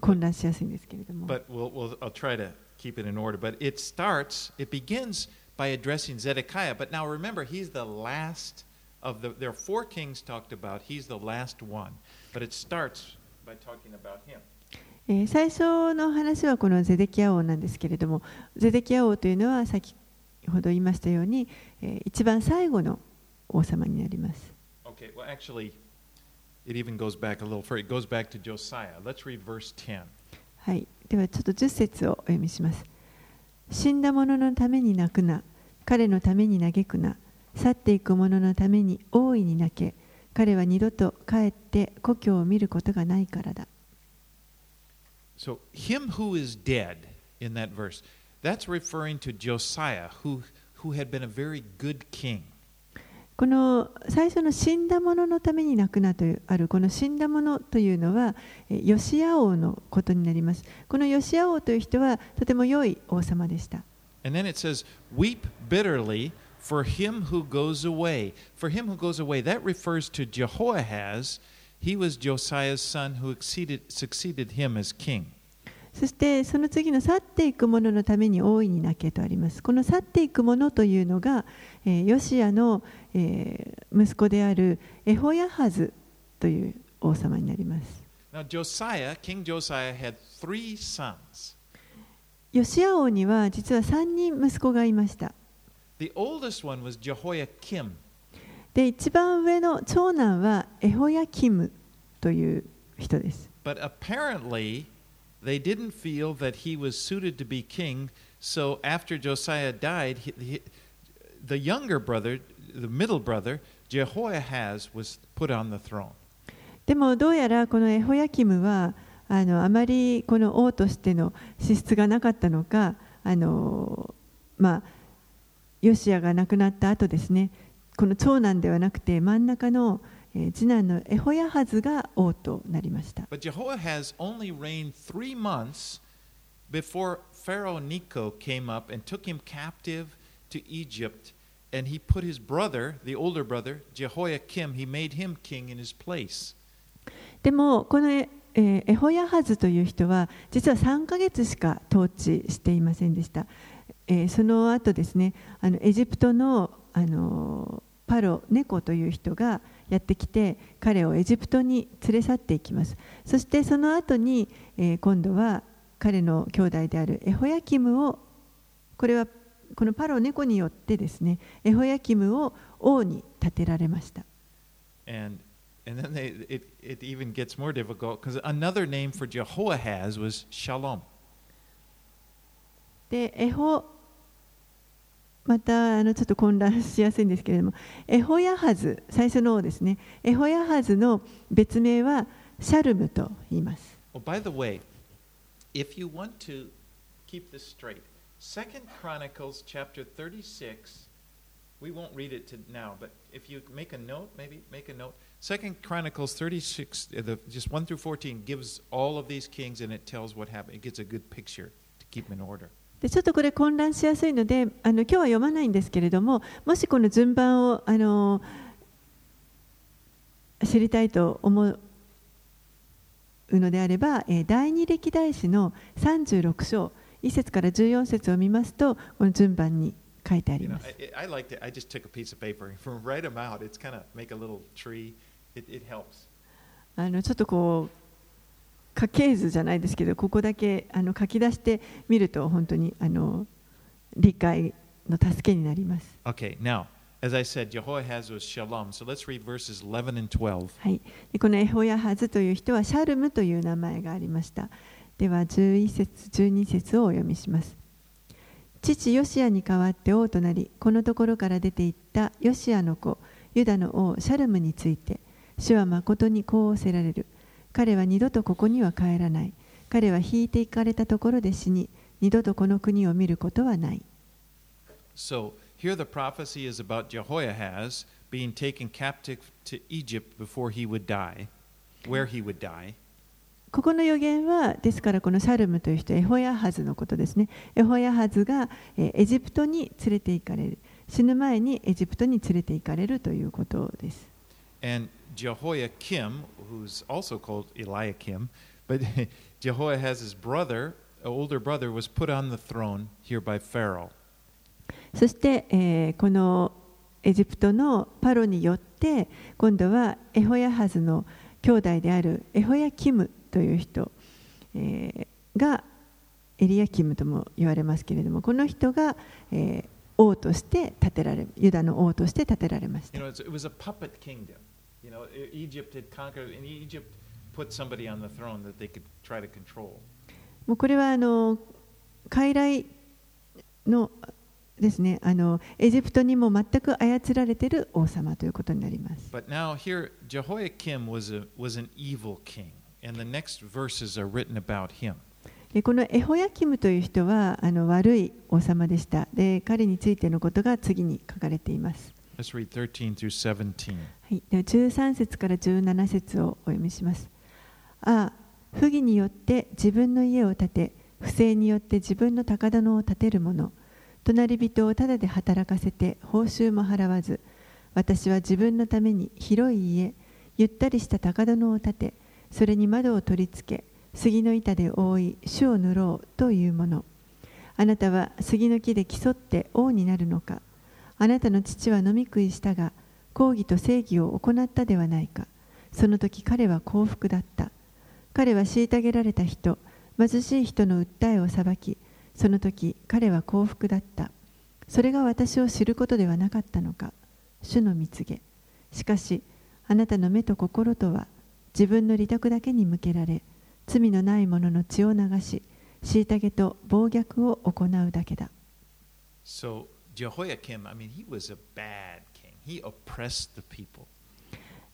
混乱しやすいんですけれども But we'll, we'll, I'll try to keep it in order. But it starts, it begins by addressing Zedekiah. But now remember, he's the last of the, there are four kings talked about. He's the last one. But it starts by talking about him. えー最初の話はこのゼデキヤ王なんですけれどもゼデキヤ王というのは先ほど言いましたように、えー一番最後の王様になります。Okay, well, actually, it even goes back a little further. It goes back to Josiah. Let's read verse 10. はい、ではちょっと10節をお読みします。死んだ者のために泣くな、彼のために嘆くな、去っていく者のために大いに泣け、彼は二度と帰って故郷を見ることがないからだ。So, him who is dead in that verse, that's referring to Josiah, who, who had been a very good king. この最初の死んだ者のために泣くなというあるこの死んだ者というのはえヨシア王のことになります。このヨシア王という人はとても良い王様でした。And then it says, Weep bitterly for him who goes away. For him who goes away, that refers to Jehoahaz. he was Josiah's son who succeeded, succeeded him as king. そしてその次の去っていくもののために大いに泣けとあります。この去っていくものというのが、えーヨシアの、えー息子であるエホヤハズという王様になります。Now, Josiah, King Josiah, had three sons. ヨシア王には実は3人息子がいました。The oldest one was Jehoiakim. で、一番上の長男はエホヤキムという人です。 But apparently, they didn't feel that he was suited to be king. So after Josiah died, he, he, the younger brother, the middle brother, Jehoiahaz, was put on the throne. でもどうやらこのエホヤキムはあのあまりこの王としての資質がなかったのかあの、まあ、 ヨシアが亡くなった後ですね、この長男ではなくて、真ん中の次男のエホヤハズが王となりました。でも、このエホヤハズという人は実は3ヶ月しか統治していませんでした。えーその後ですねあのエジプトのあのパロネコという人がやってきて彼をエジプトに連れ去っていきますそしてその後に、えー今度は彼の兄弟であるエホヤキムをこれはこのパロネコによってですねエホヤキムを王に立てられました And and then they, it, it even gets more difficult because another name for Jehoahaz was Shalom. でエホまたあのちょっと混乱しやすいんですけれどもエホヤハズ最初の王ですねエホヤハズの別名はシャルムと言います Oh, by the way, if you want to keep this straight, Second Chronicles chapter 36, we won't read it to now, but if you make a note, maybe make a note. Second Chronicles 36, the, just 1 through 14, gives all of these kings and it tells what happened. It gets a good picture to keep in order. でちょっとこれ混乱しやすいのであの今日は読まないんですけれどももしこの順番をあの知りたいと思うのであれば、えー第二歴代史の36章1節から14節を見ますとこの順番に書いてあります。I, I liked it. I just took a piece of paper and write them out. It's kind of make a little tree. It, it helps. あのちょっとこう家系図じゃないですけどここだけあの書き出してみると本当にあの理解の助けになります。Okay, now, as I said, Jehoahaz was Shalom. So let's read verses 11 and 12. はい、でこのエホヤハズという人はシャルムという名前がありました。では11節12節をお読みします。父ヨシアに代わって王となりこのところから出て行ったヨシアの子ユダの王シャルムについて主は誠にこう仰せられる彼は二度とここには帰らない。彼は引いていかれたところで死に二度とこの国を見ることはない。So here the prophecy is about Jehoahaz being taken captive to Egypt before he would die, where he would die. ここの予言はですからこのシャルムという人エホヤハズのことですね。エホヤハズがえーエジプトに連れて行かれる。死ぬ前にエジプトに連れて行かれるということです。And Jehoiakim, who's also called Eliakim, but Jehoahaz's brother, older brother, was put on the throne here by Pharaoh. そして、えーこのエジプトのパロによって今度はエホヤハズの兄弟であるエホヤキムという人、えーがエリアキムとも言われますけれどもこの人が、えー王として建てられユダの王として建てられました You know, You know, E- Egypt had conquered, and Egypt put somebody on the throne that they could try to control. もうこれはあの傀儡のですねあのエジプトにも全く操られている王様ということになります。But now here, Jehoiakim was, a, was an evil king, and the next verses are written about him. でこのエホヤキムという人はあの悪い王様でしたで。彼についてのことが次に書かれています。Let's read 13 through 17. はい、では13節から17節をお読みします。ああ、不義によって自分の家を建て、不正によって自分の高棚を建てる者、隣人をただで働かせて報酬も払わず、私は自分のために広い家、ゆったりした高殿を立てそれに窓を取り付け杉の板で覆い主を塗ろうというものあなたは杉の木で競って王になるのか。あなたの父は飲み食いしたが抗議と正義を行ったではないか。その時彼は幸福だった。彼は虐げられた人貧しい人の訴えを裁きその時彼は幸福だった。それが私を知ることではなかったのか。主の蜜げしかしあなたの目と心とは自分の利得だけに向けられ罪のない者の血を流し虐げと暴虐を行うだけだ。So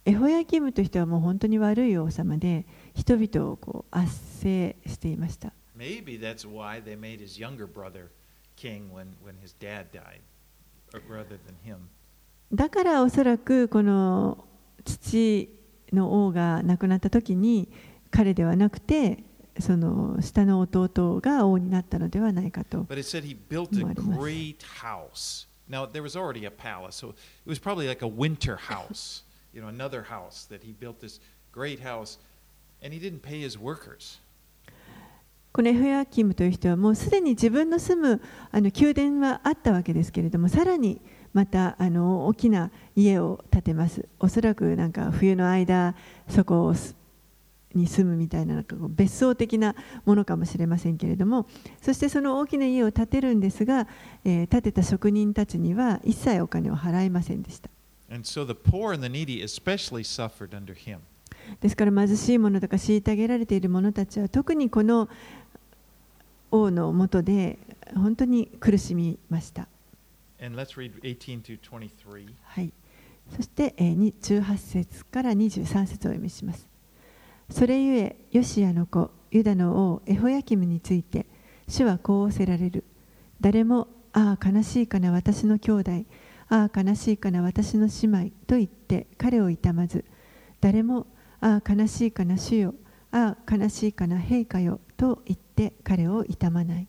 エホヤキムとしてはもう本当に悪い王様で人々をこう圧政していました。だからおそらくこの父の王が亡くなった時に彼ではなくてその下の弟が王になったのではないかと。Now, there was already a palace, so it was probably like a winter house, you know, another house that he built this great house, and he didn't pay his workers. このエフヤキムという人はもうすでに自分の住むあの宮殿はあったわけですけれどもさらにまたあの大きな家を建てますおそらくなんか冬の間そこをに住むみたいななんかこう別荘的なものかもしれませんけれどもそしてその大きな家を建てるんですが、えー建てた職人たちには一切お金を払いませんでした so. ですから貧しい者とか虐げられている者たちは特にこの王のもとで本当に苦しみました。And let's read 18 to 23. はい、そして、えーに18節から23節をお読みします。それゆえ、ヨシアの子、ユダの王、エホヤキムについて、主はこう仰せられる。誰も、ああ、悲しいかな、私の兄弟、ああ、悲しいかな、私の姉妹と言って彼を痛まず、誰も、ああ、悲しいかな、主よ、ああ、悲しいかな、陛下よと言って彼を痛まない。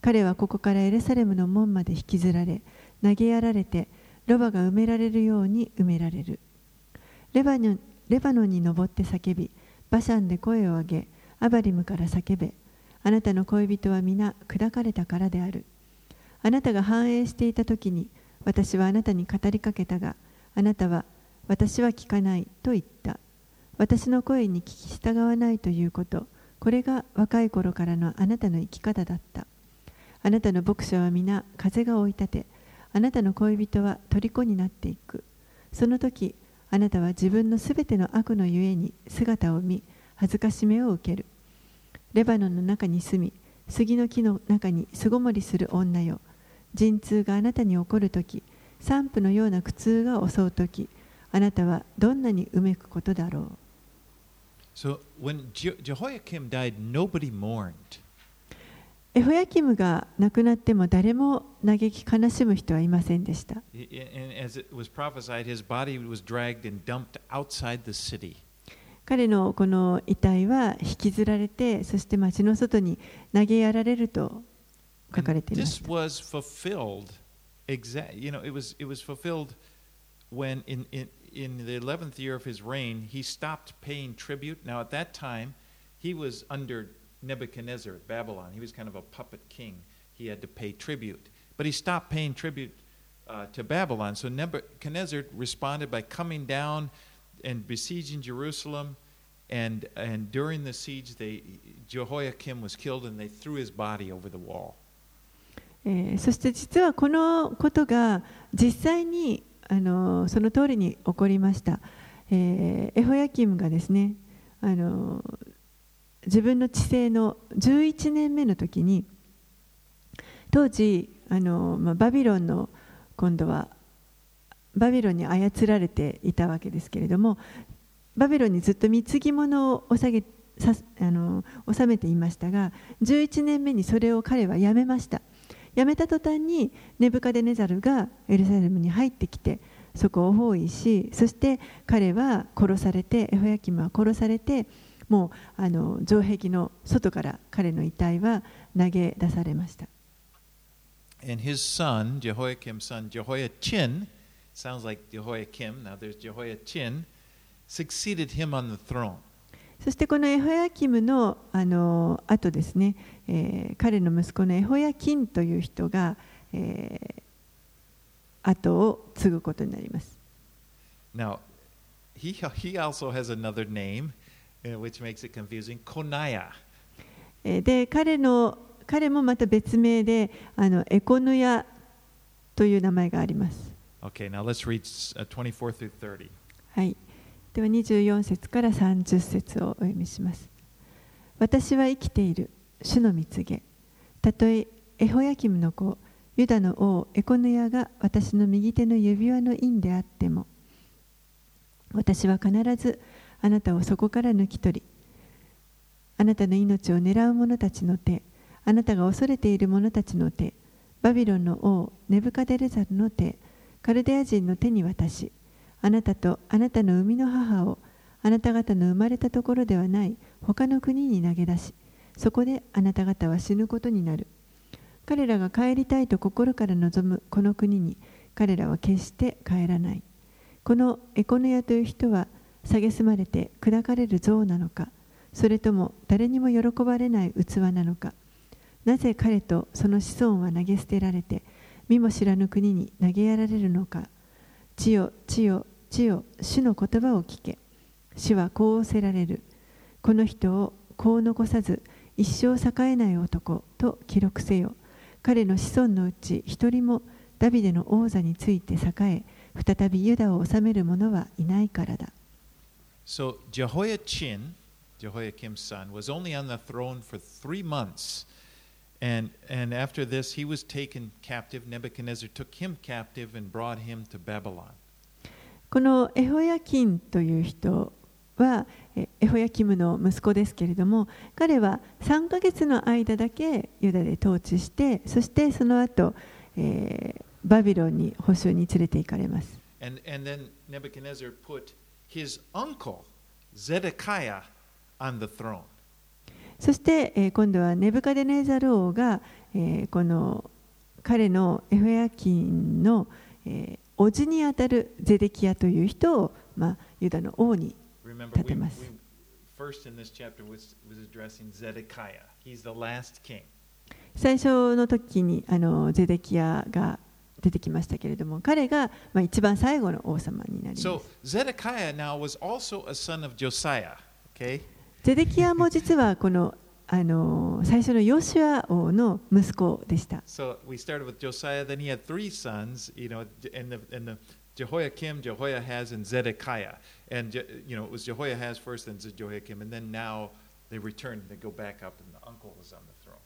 彼はここからエルサレムの門まで引きずられ、投げやられて、ロバが埋められるように埋められる。レバノンレバノンに登って叫び、バシャンで声を上げ、アバリムから叫べ。あなたの恋人は皆砕かれたからである。あなたが繁栄していた時に、私はあなたに語りかけたが、あなたは、私は聞かないと言った。私の声に聞き従わないということ、これが若い頃からのあなたの生き方だった。あなたの牧者は皆風が追い立て、あなたの恋人は虜になっていく。その時、あなたは自分のすべての悪のゆえに姿を見、恥ずかしめを受ける。レバノンの中に住み、杉の木の中に巣ごもりする女よ。陣痛があなたに起こるとき、散布のような苦痛が襲うとき、あなたはどんなにうめくことだろう。So when Je- Jehoiakim died, nobody mourned. エホヤキムが亡くなっても誰も嘆き悲しむ人はいませんでした。彼のこの遺体は引きずられて、そして町の外に投げやられると書かれています。you know it was it was fulfilled when in, in in the 11th year of his reign he stopped paying tribute now at that time he was under nebuchadnezzar at babylon he was kind of a puppet king he had to pay tribute but he stopped paying tribute uh, to babylon so nebuchadnezzar responded by coming down and besieging jerusalem and and during the siege they jehoiakim was killed and they threw his body over the wall えーそして実はこのことが実際にあのその通りに起こりました、えーエホヤキムがですねあの 自分の治世の11年目の時に当時あの、まあ、バビロンの今度はバビロンに操られていたわけですけれどもバビロンにずっと貢ぎ物を下げさあの納めていましたが11年目にそれを彼はやめました。やめた途端にネブカデネザルがエルサレムに入ってきてそこを包囲しそして彼は殺されてエホヤキムは殺されてもうあの城壁の外から彼の遺体は投げ出されました And his son, Jehoiakim's son, Jehoiachin, sounds like Jehoiakim, now there's Jehoiachin, succeeded him on the throne. そしてこのエホヤキムのあの後ですね、えー彼の息子のエホヤキンという人が、えー後を継ぐことになります。Now, he, he also has another name, uh, which makes it confusing Konaya. えーで彼の彼もまた別名であのエコヌヤという名前があります。Okay, now let's read uh, 24 through 30. はい、では24節から30節をお読みします。私は生きている主の蜜げたとえエホヤキムの子ユダの王エコヌヤが私の右手の指輪の印であっても私は必ずあなたをそこから抜き取りあなたの命を狙う者たちの手あなたが恐れている者たちの手バビロンの王ネブカデレザルの手カルデア人の手に渡しあなたとあなたの生みの母をあなた方の生まれたところではない他の国に投げ出しそこであなた方は死ぬことになる。彼らが帰りたいと心から望むこの国に彼らは決して帰らない。このエコノヤという人は蔑まれて砕かれる像なのかそれとも誰にも喜ばれない器なのか。なぜ彼とその子孫は投げ捨てられて見も知らぬ国に投げやられるのか。地よ地よ地よ主の言葉を聞け。主はこう仰せられる。この人をこう残さず一生栄えない男と記録せよ。彼の子孫のうち一人もダビデの王座について栄え再びユダを治める者はいないからだ。So Jehoiachin, Jehoiakim's son, was only on the throne for three months. And, and after this, he was taken captive. Nebuchadnezzar took him captive and brought him to Babylon. このエホヤキンという人はえエホヤキムの息子ですけれども彼は3ヶ月の間だけユダで統治してそしてその後、えーバビロンに捕囚に連れて行かれます And, and then Nebuchadnezzar put his uncle, Zedekiah, on the throne. そして、え、今度はネブカデネザル王が、え、この彼のエフェアキンの、えー、おじにあたるゼデキアという人を、まあ、ユダの王に立てます。最初の時にあのゼデキアが出てきましたけれども彼が、まあ、一番最後の王様になります So Zedekiah now was also a son of Josiah. Okay? ゼデキヤも実はこのあの最初のヨシュア王の息子でした So we started with Josiah, then he had three sons, you know, and the, and the Jehoiakim, Jehoiahaz, and Zedekiah. And, you know, it was Jehoiahaz first, then Jehoiakim, and then now they returned, they go back up, and the uncle was on the throne.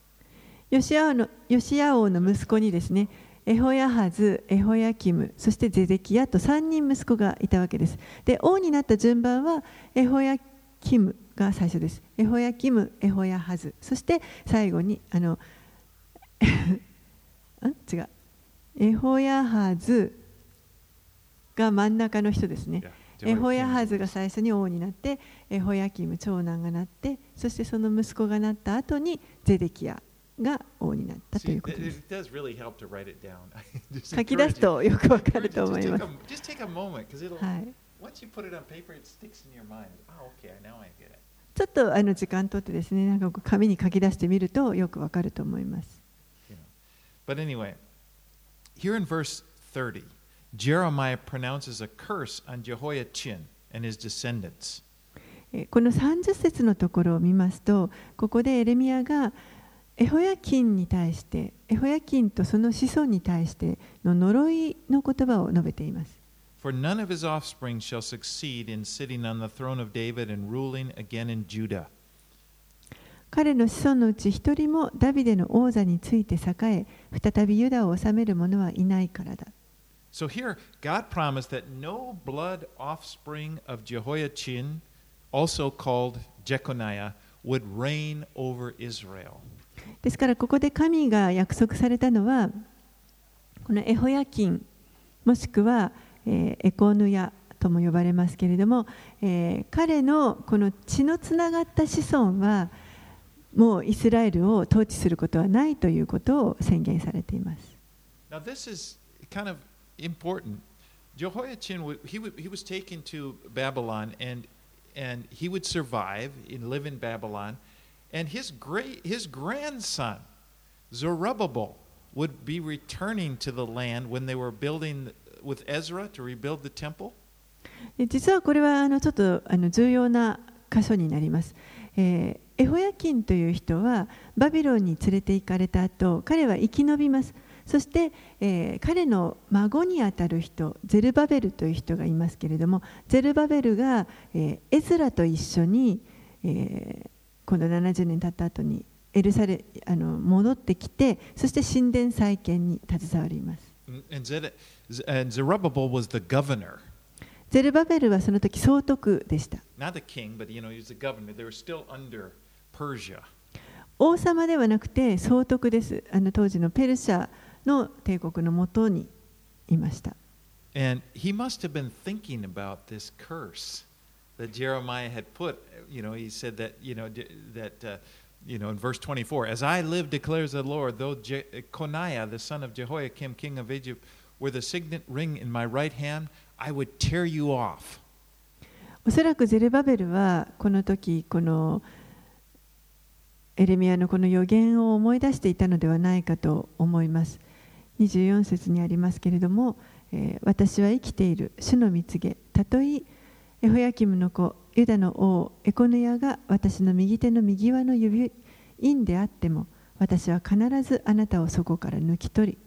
ヨシア王のヨシア王の息子にですねエホヤハズ、エホヤキム、そしてゼデキヤと3人息子がいたわけです。で、王になった順番はエホヤキムが最初です。エホヤキム、エホヤハズ、そして最後にあの ん違うエホヤハズが真ん中の人ですね。エホヤ.ハズが最初に王になって、エホヤキム長男がなって、そしてその息子がなった後にゼデキヤが王になったということです。書き出す.とよくわかると.思いますはい. Oh. ちょっとあの時間とってですね、なんか紙に書き出してみるとよくわかると思います。But anyway, here in verse 30, Jeremiah pronounces a curse on Jehoiachin and his descendants. えーこの30節のところを見ますと、ここでエレミアがエホヤキンに対して、エホヤキンとその子孫に対しての呪いの言葉を述べています。For none of his offspring shall succeed in sitting on the throne of David and ruling again in Judah. 彼の子孫のうち一人もダビデの王座について栄え、再びユダを治める者はいないからだ。So here, God promised that no blood offspring of Jehoiachin, also called Jeconiah, would reign over Israel. ですからここで神が約束されたのはこのエホヤキンもしくは、えエコーヌヤとも呼ばれますけれども、えー彼のこの血のつながった子孫はもうイスラエルを統治することはないということを宣言されています。Now, this is kind of important. Jehoiachin, he, wa- he was taken to Babylon and, and he would survive and live in Babylon. And his, great, his grandson, Zerubbabel, would be returning to the land when they were building with Ezra to rebuild the temple. 実はこれはあのちょっとあの重要な箇所になります。えーエホヤキンという人はバビロンに連れて行かれた後彼は生き延びます。そして、えー彼の孫にあたる人ゼルバベルという人がいますけれどもゼルバベルが、えーエズラと一緒に、えー今度70年経った後にエルサレあの戻ってきてそして神殿再建に携わります。ゼルバベルはその時総督でした。王様ではなくて総督です。あの当時のペルシャの帝国のもとにいました。And he must have been thinking about this curse that Jeremiah had put You know, he said that, you know, that, uh, you know, in verse 24, as I live, declares the Lord, though Je- Coniah, the son of Jehoiakim, king of Egypt, were the signet ring in my right hand, I would tear you off. おそらくゼルバベルはこの時このエレミアのこの予言を思い出していたのではないかと思います24節にありますけれども、えー私は生きている主の蜜げたとえエホヤキムの子ユダの王エコヌヤが私の右手の右輪の指印であっても私は必ずあなたをそこから抜き取り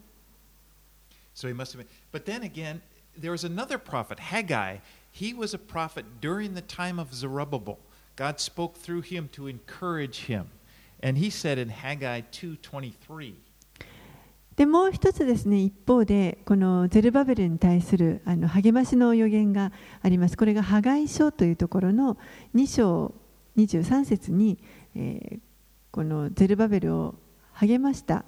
So he must have been. But then again, there was another prophet, Haggai. He was a prophet during the time of Zerubbabel. God spoke through him to encourage him. And he said in Haggai 2:23, でもう一つですね一方でこのゼルバベルに対するあの励ましの予言がありますこれが破壊書というところの2章23節に、えーこのゼルバベルを励ました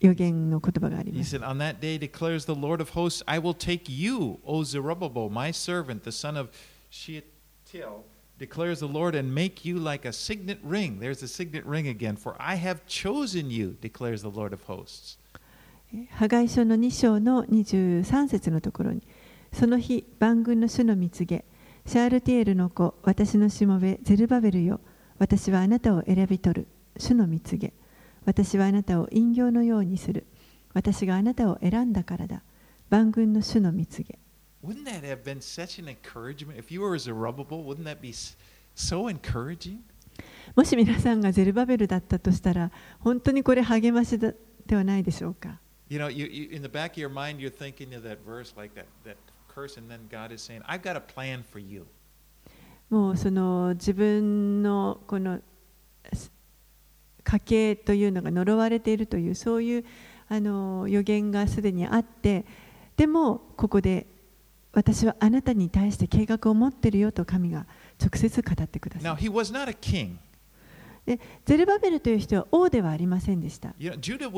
予言の言葉があります he said, On that day declares the Lord of hosts, I will take you, O Zerubbabel, my servant, the son of Shealtiel, declares the Lord, and make you like a signet ring. There's a signet ring again, for I have chosen you, declares the Lord of hosts. 破壊書の2章の23節のところにその日万軍の主の蜜げシャールティエルの子私のしもべゼルバベルよ私はあなたを選び取る主の蜜げ私はあなたを陰陽のようにする私があなたを選んだからだ万軍の主の蜜げ Wouldn't that have been such an encouragement? If you were Zerubbabel, wouldn't that be so encouraging? もし皆さんがゼルバベルだったとしたら本当にこれ励ましだではないでしょうか You know, you, you, in the back of your mind, you're thinking of that verse, like that, that curse, and then God is saying, I've got a plan for you. もうその自分のこのす家系というのが呪われているというそういうあの予言がすでにあってでもここで私はあなたに対して計画を持っているよと神が直接語ってくださいた。ゼルバベルという人は王ではありませんでした。ジュダは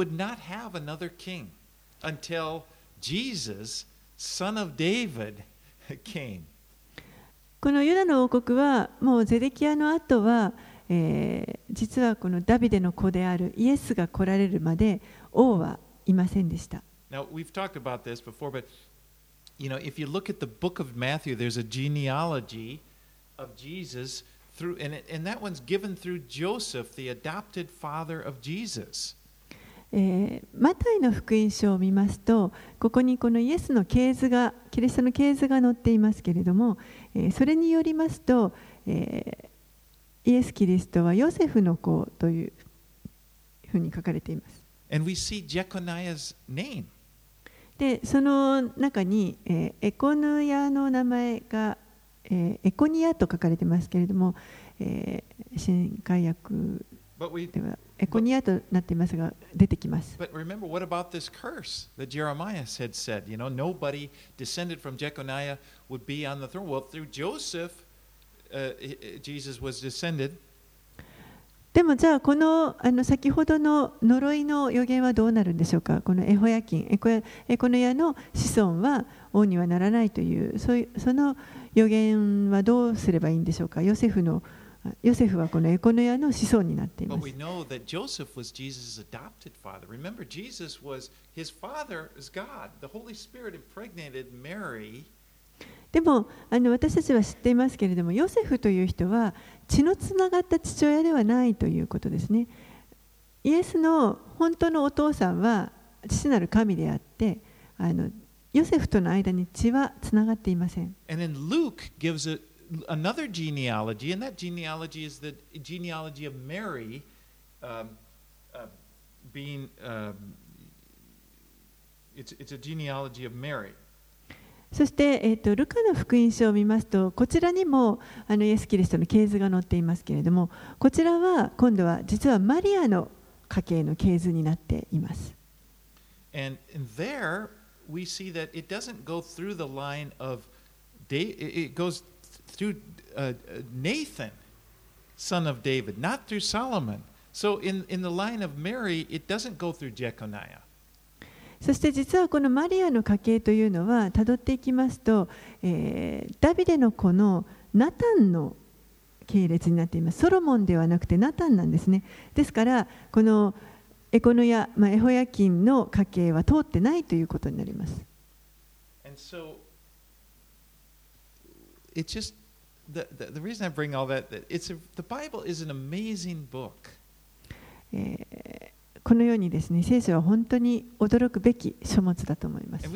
このユダの王国はもうゼレキアの後は、えー、実はこのダビデの子であるイエスが来られるまで王はいませんでした。you know, if you look at the book of Matthew, there's a genealogy of Jesus through, and, it, and that one's given through Joseph, the adopted father of Jesus. えーマタイの福音書を見ますとここにこのイエスの系図がキリストの系図が載っていますけれども、えーそれによりますと、えーイエス・キリストはヨセフの子というふうに書かれています。 And we see Jeconiah's name. でその中に、えーエコヌヤの名前が、えーエコニアと書かれてますけれども、えー新海訳ではエコニアとなっていますが出てきます。But remember, what about this curse that Jeremiah had said? You know, nobody descended from Jeconiah would be on the throne. Well, through Joseph, uh, Jesus was descended. でもじゃあこのあの先ほどの呪いの予言はどうなるんでしょうか？このエホヤキン。エコエコノヤの子孫は王にはならないというそういうその予言はどうすればいいんでしょうか？ヨセフのヨセフはこのエコノヤの子孫になっています。でもあの私たちは知っていますけれども、ヨセフという人は血のつながった父親ではないということですね。イエスの本当のお父さんは父なる神であって、あのヨセフとの間に血はつながっていません。And then Luke gives a, another genealogy, and that genealogy is the genealogy of Mary um, uh, being. Um, it's, it's a genealogy of Mary. そして、えー、とルカの福音書を見ますと、こちらにもあのイエス・キリストの系図が載っていますけれども、こちらは今度は実はマリアの家系の系図になっています。And, there we see that it doesn't go through the line of it goes through Nathan, son of David, not through Solomon. So in, in the line of Mary, it doesn't go through Jeconiah. そして実はこのマリアの家系というのは、たどっていきますと、えーダビデの子のナタンの系列になっています。ソロモンではなくてナタンなんですね。ですから、このエコノや、まあ、エホヤキンの家系は通ってないということになります。So it's just the, the, the reason I bring all that, that it's a, the Bible is an amazing book. えーこのようにですね、聖書は本当に驚くべき書物だと思います。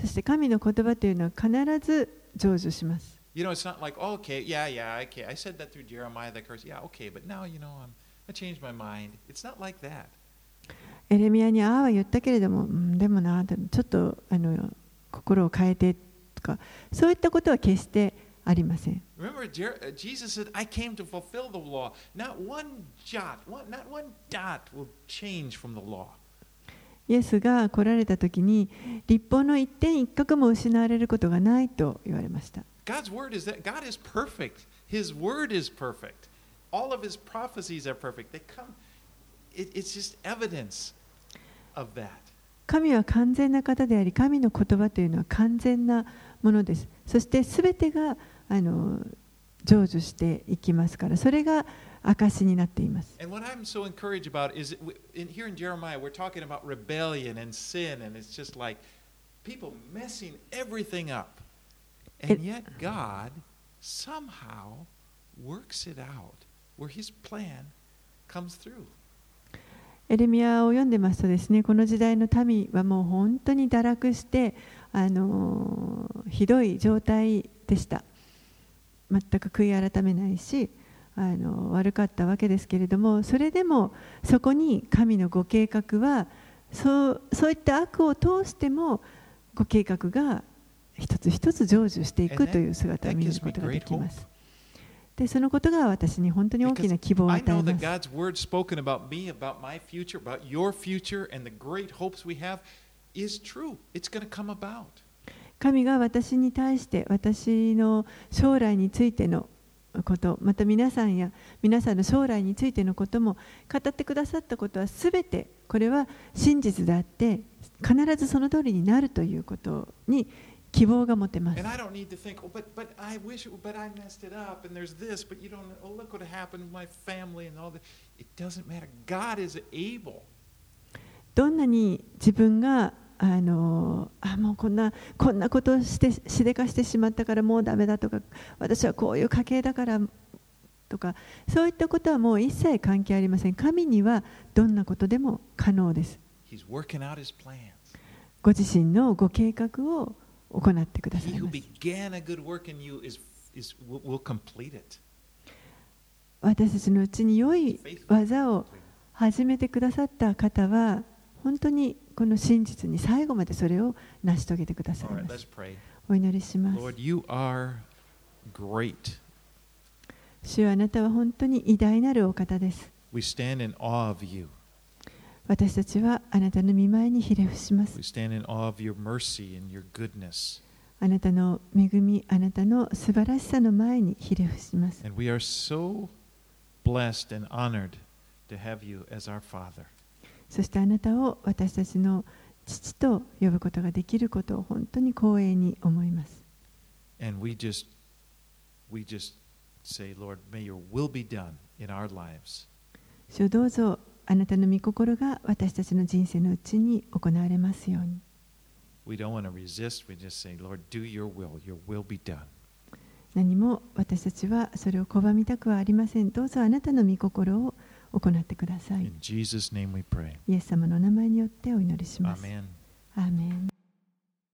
そして神の言葉というのは必ず成就します。エレミアにああは言ったけれども、でもな、ちょっとあの心を変えてとか、そういったことは決して。ありません。イエスが来られた時に立法の一点一角も失われることがないと言われました。神は完全な方であり、神の言葉というのは完全なものです。そして全てがあの成就していきますからそれが証になっています And what I'm so encouraged about is in, here in Jeremiah, we're talking about rebellion and sin, and it's just like people messing everything up. And yet God somehow works it out where his plan comes through. エレミアを読んでますとですねこの時代の民はもう本当に堕落してあのひどい状態でした全く悔い改めないしあの悪かったわけですけれどもそれでもそこに神のご計画はそう,そういった悪を通してもご計画が一つ一つ成就していくという姿を見ることができます。でそのことが私に本当に大きな希望を与えます。Is 神が私に対して私の将来についてのことまた皆さんや皆さんの将来についてのことも語ってくださったことはすべてこれは真実であって必ずその通りになるということに希望が持てます。どんなに自分があのあもうこんなこんなことをしてしでかしてしまったからもうダメだとか私はこういう家系だからとかそういったことはもう一切関係ありません神にはどんなことでも可能です.ご自身のご計画を行ってください.私たちのうちに良い.技を始めてくださった方は本当にこの真実に最後までそれを成し遂げてください。お祈りします。主はあなたは本当に偉大なるお方です。私たちはあなたの見前にひれ伏します。あなたの恵み、あなたの素晴らしさの前にひれ伏します。私たちは本当に偉大なるお方です。そしてあなたを私たちの父と呼ぶことができることを本当に光栄に思います。主どうぞあなたの御心が私たちの人生のうちに行われますように。何も私たちはそれを拒みたくはありません。どうぞあなたの御心を行ってください.イエス様のお名前によってお祈りします.アーメン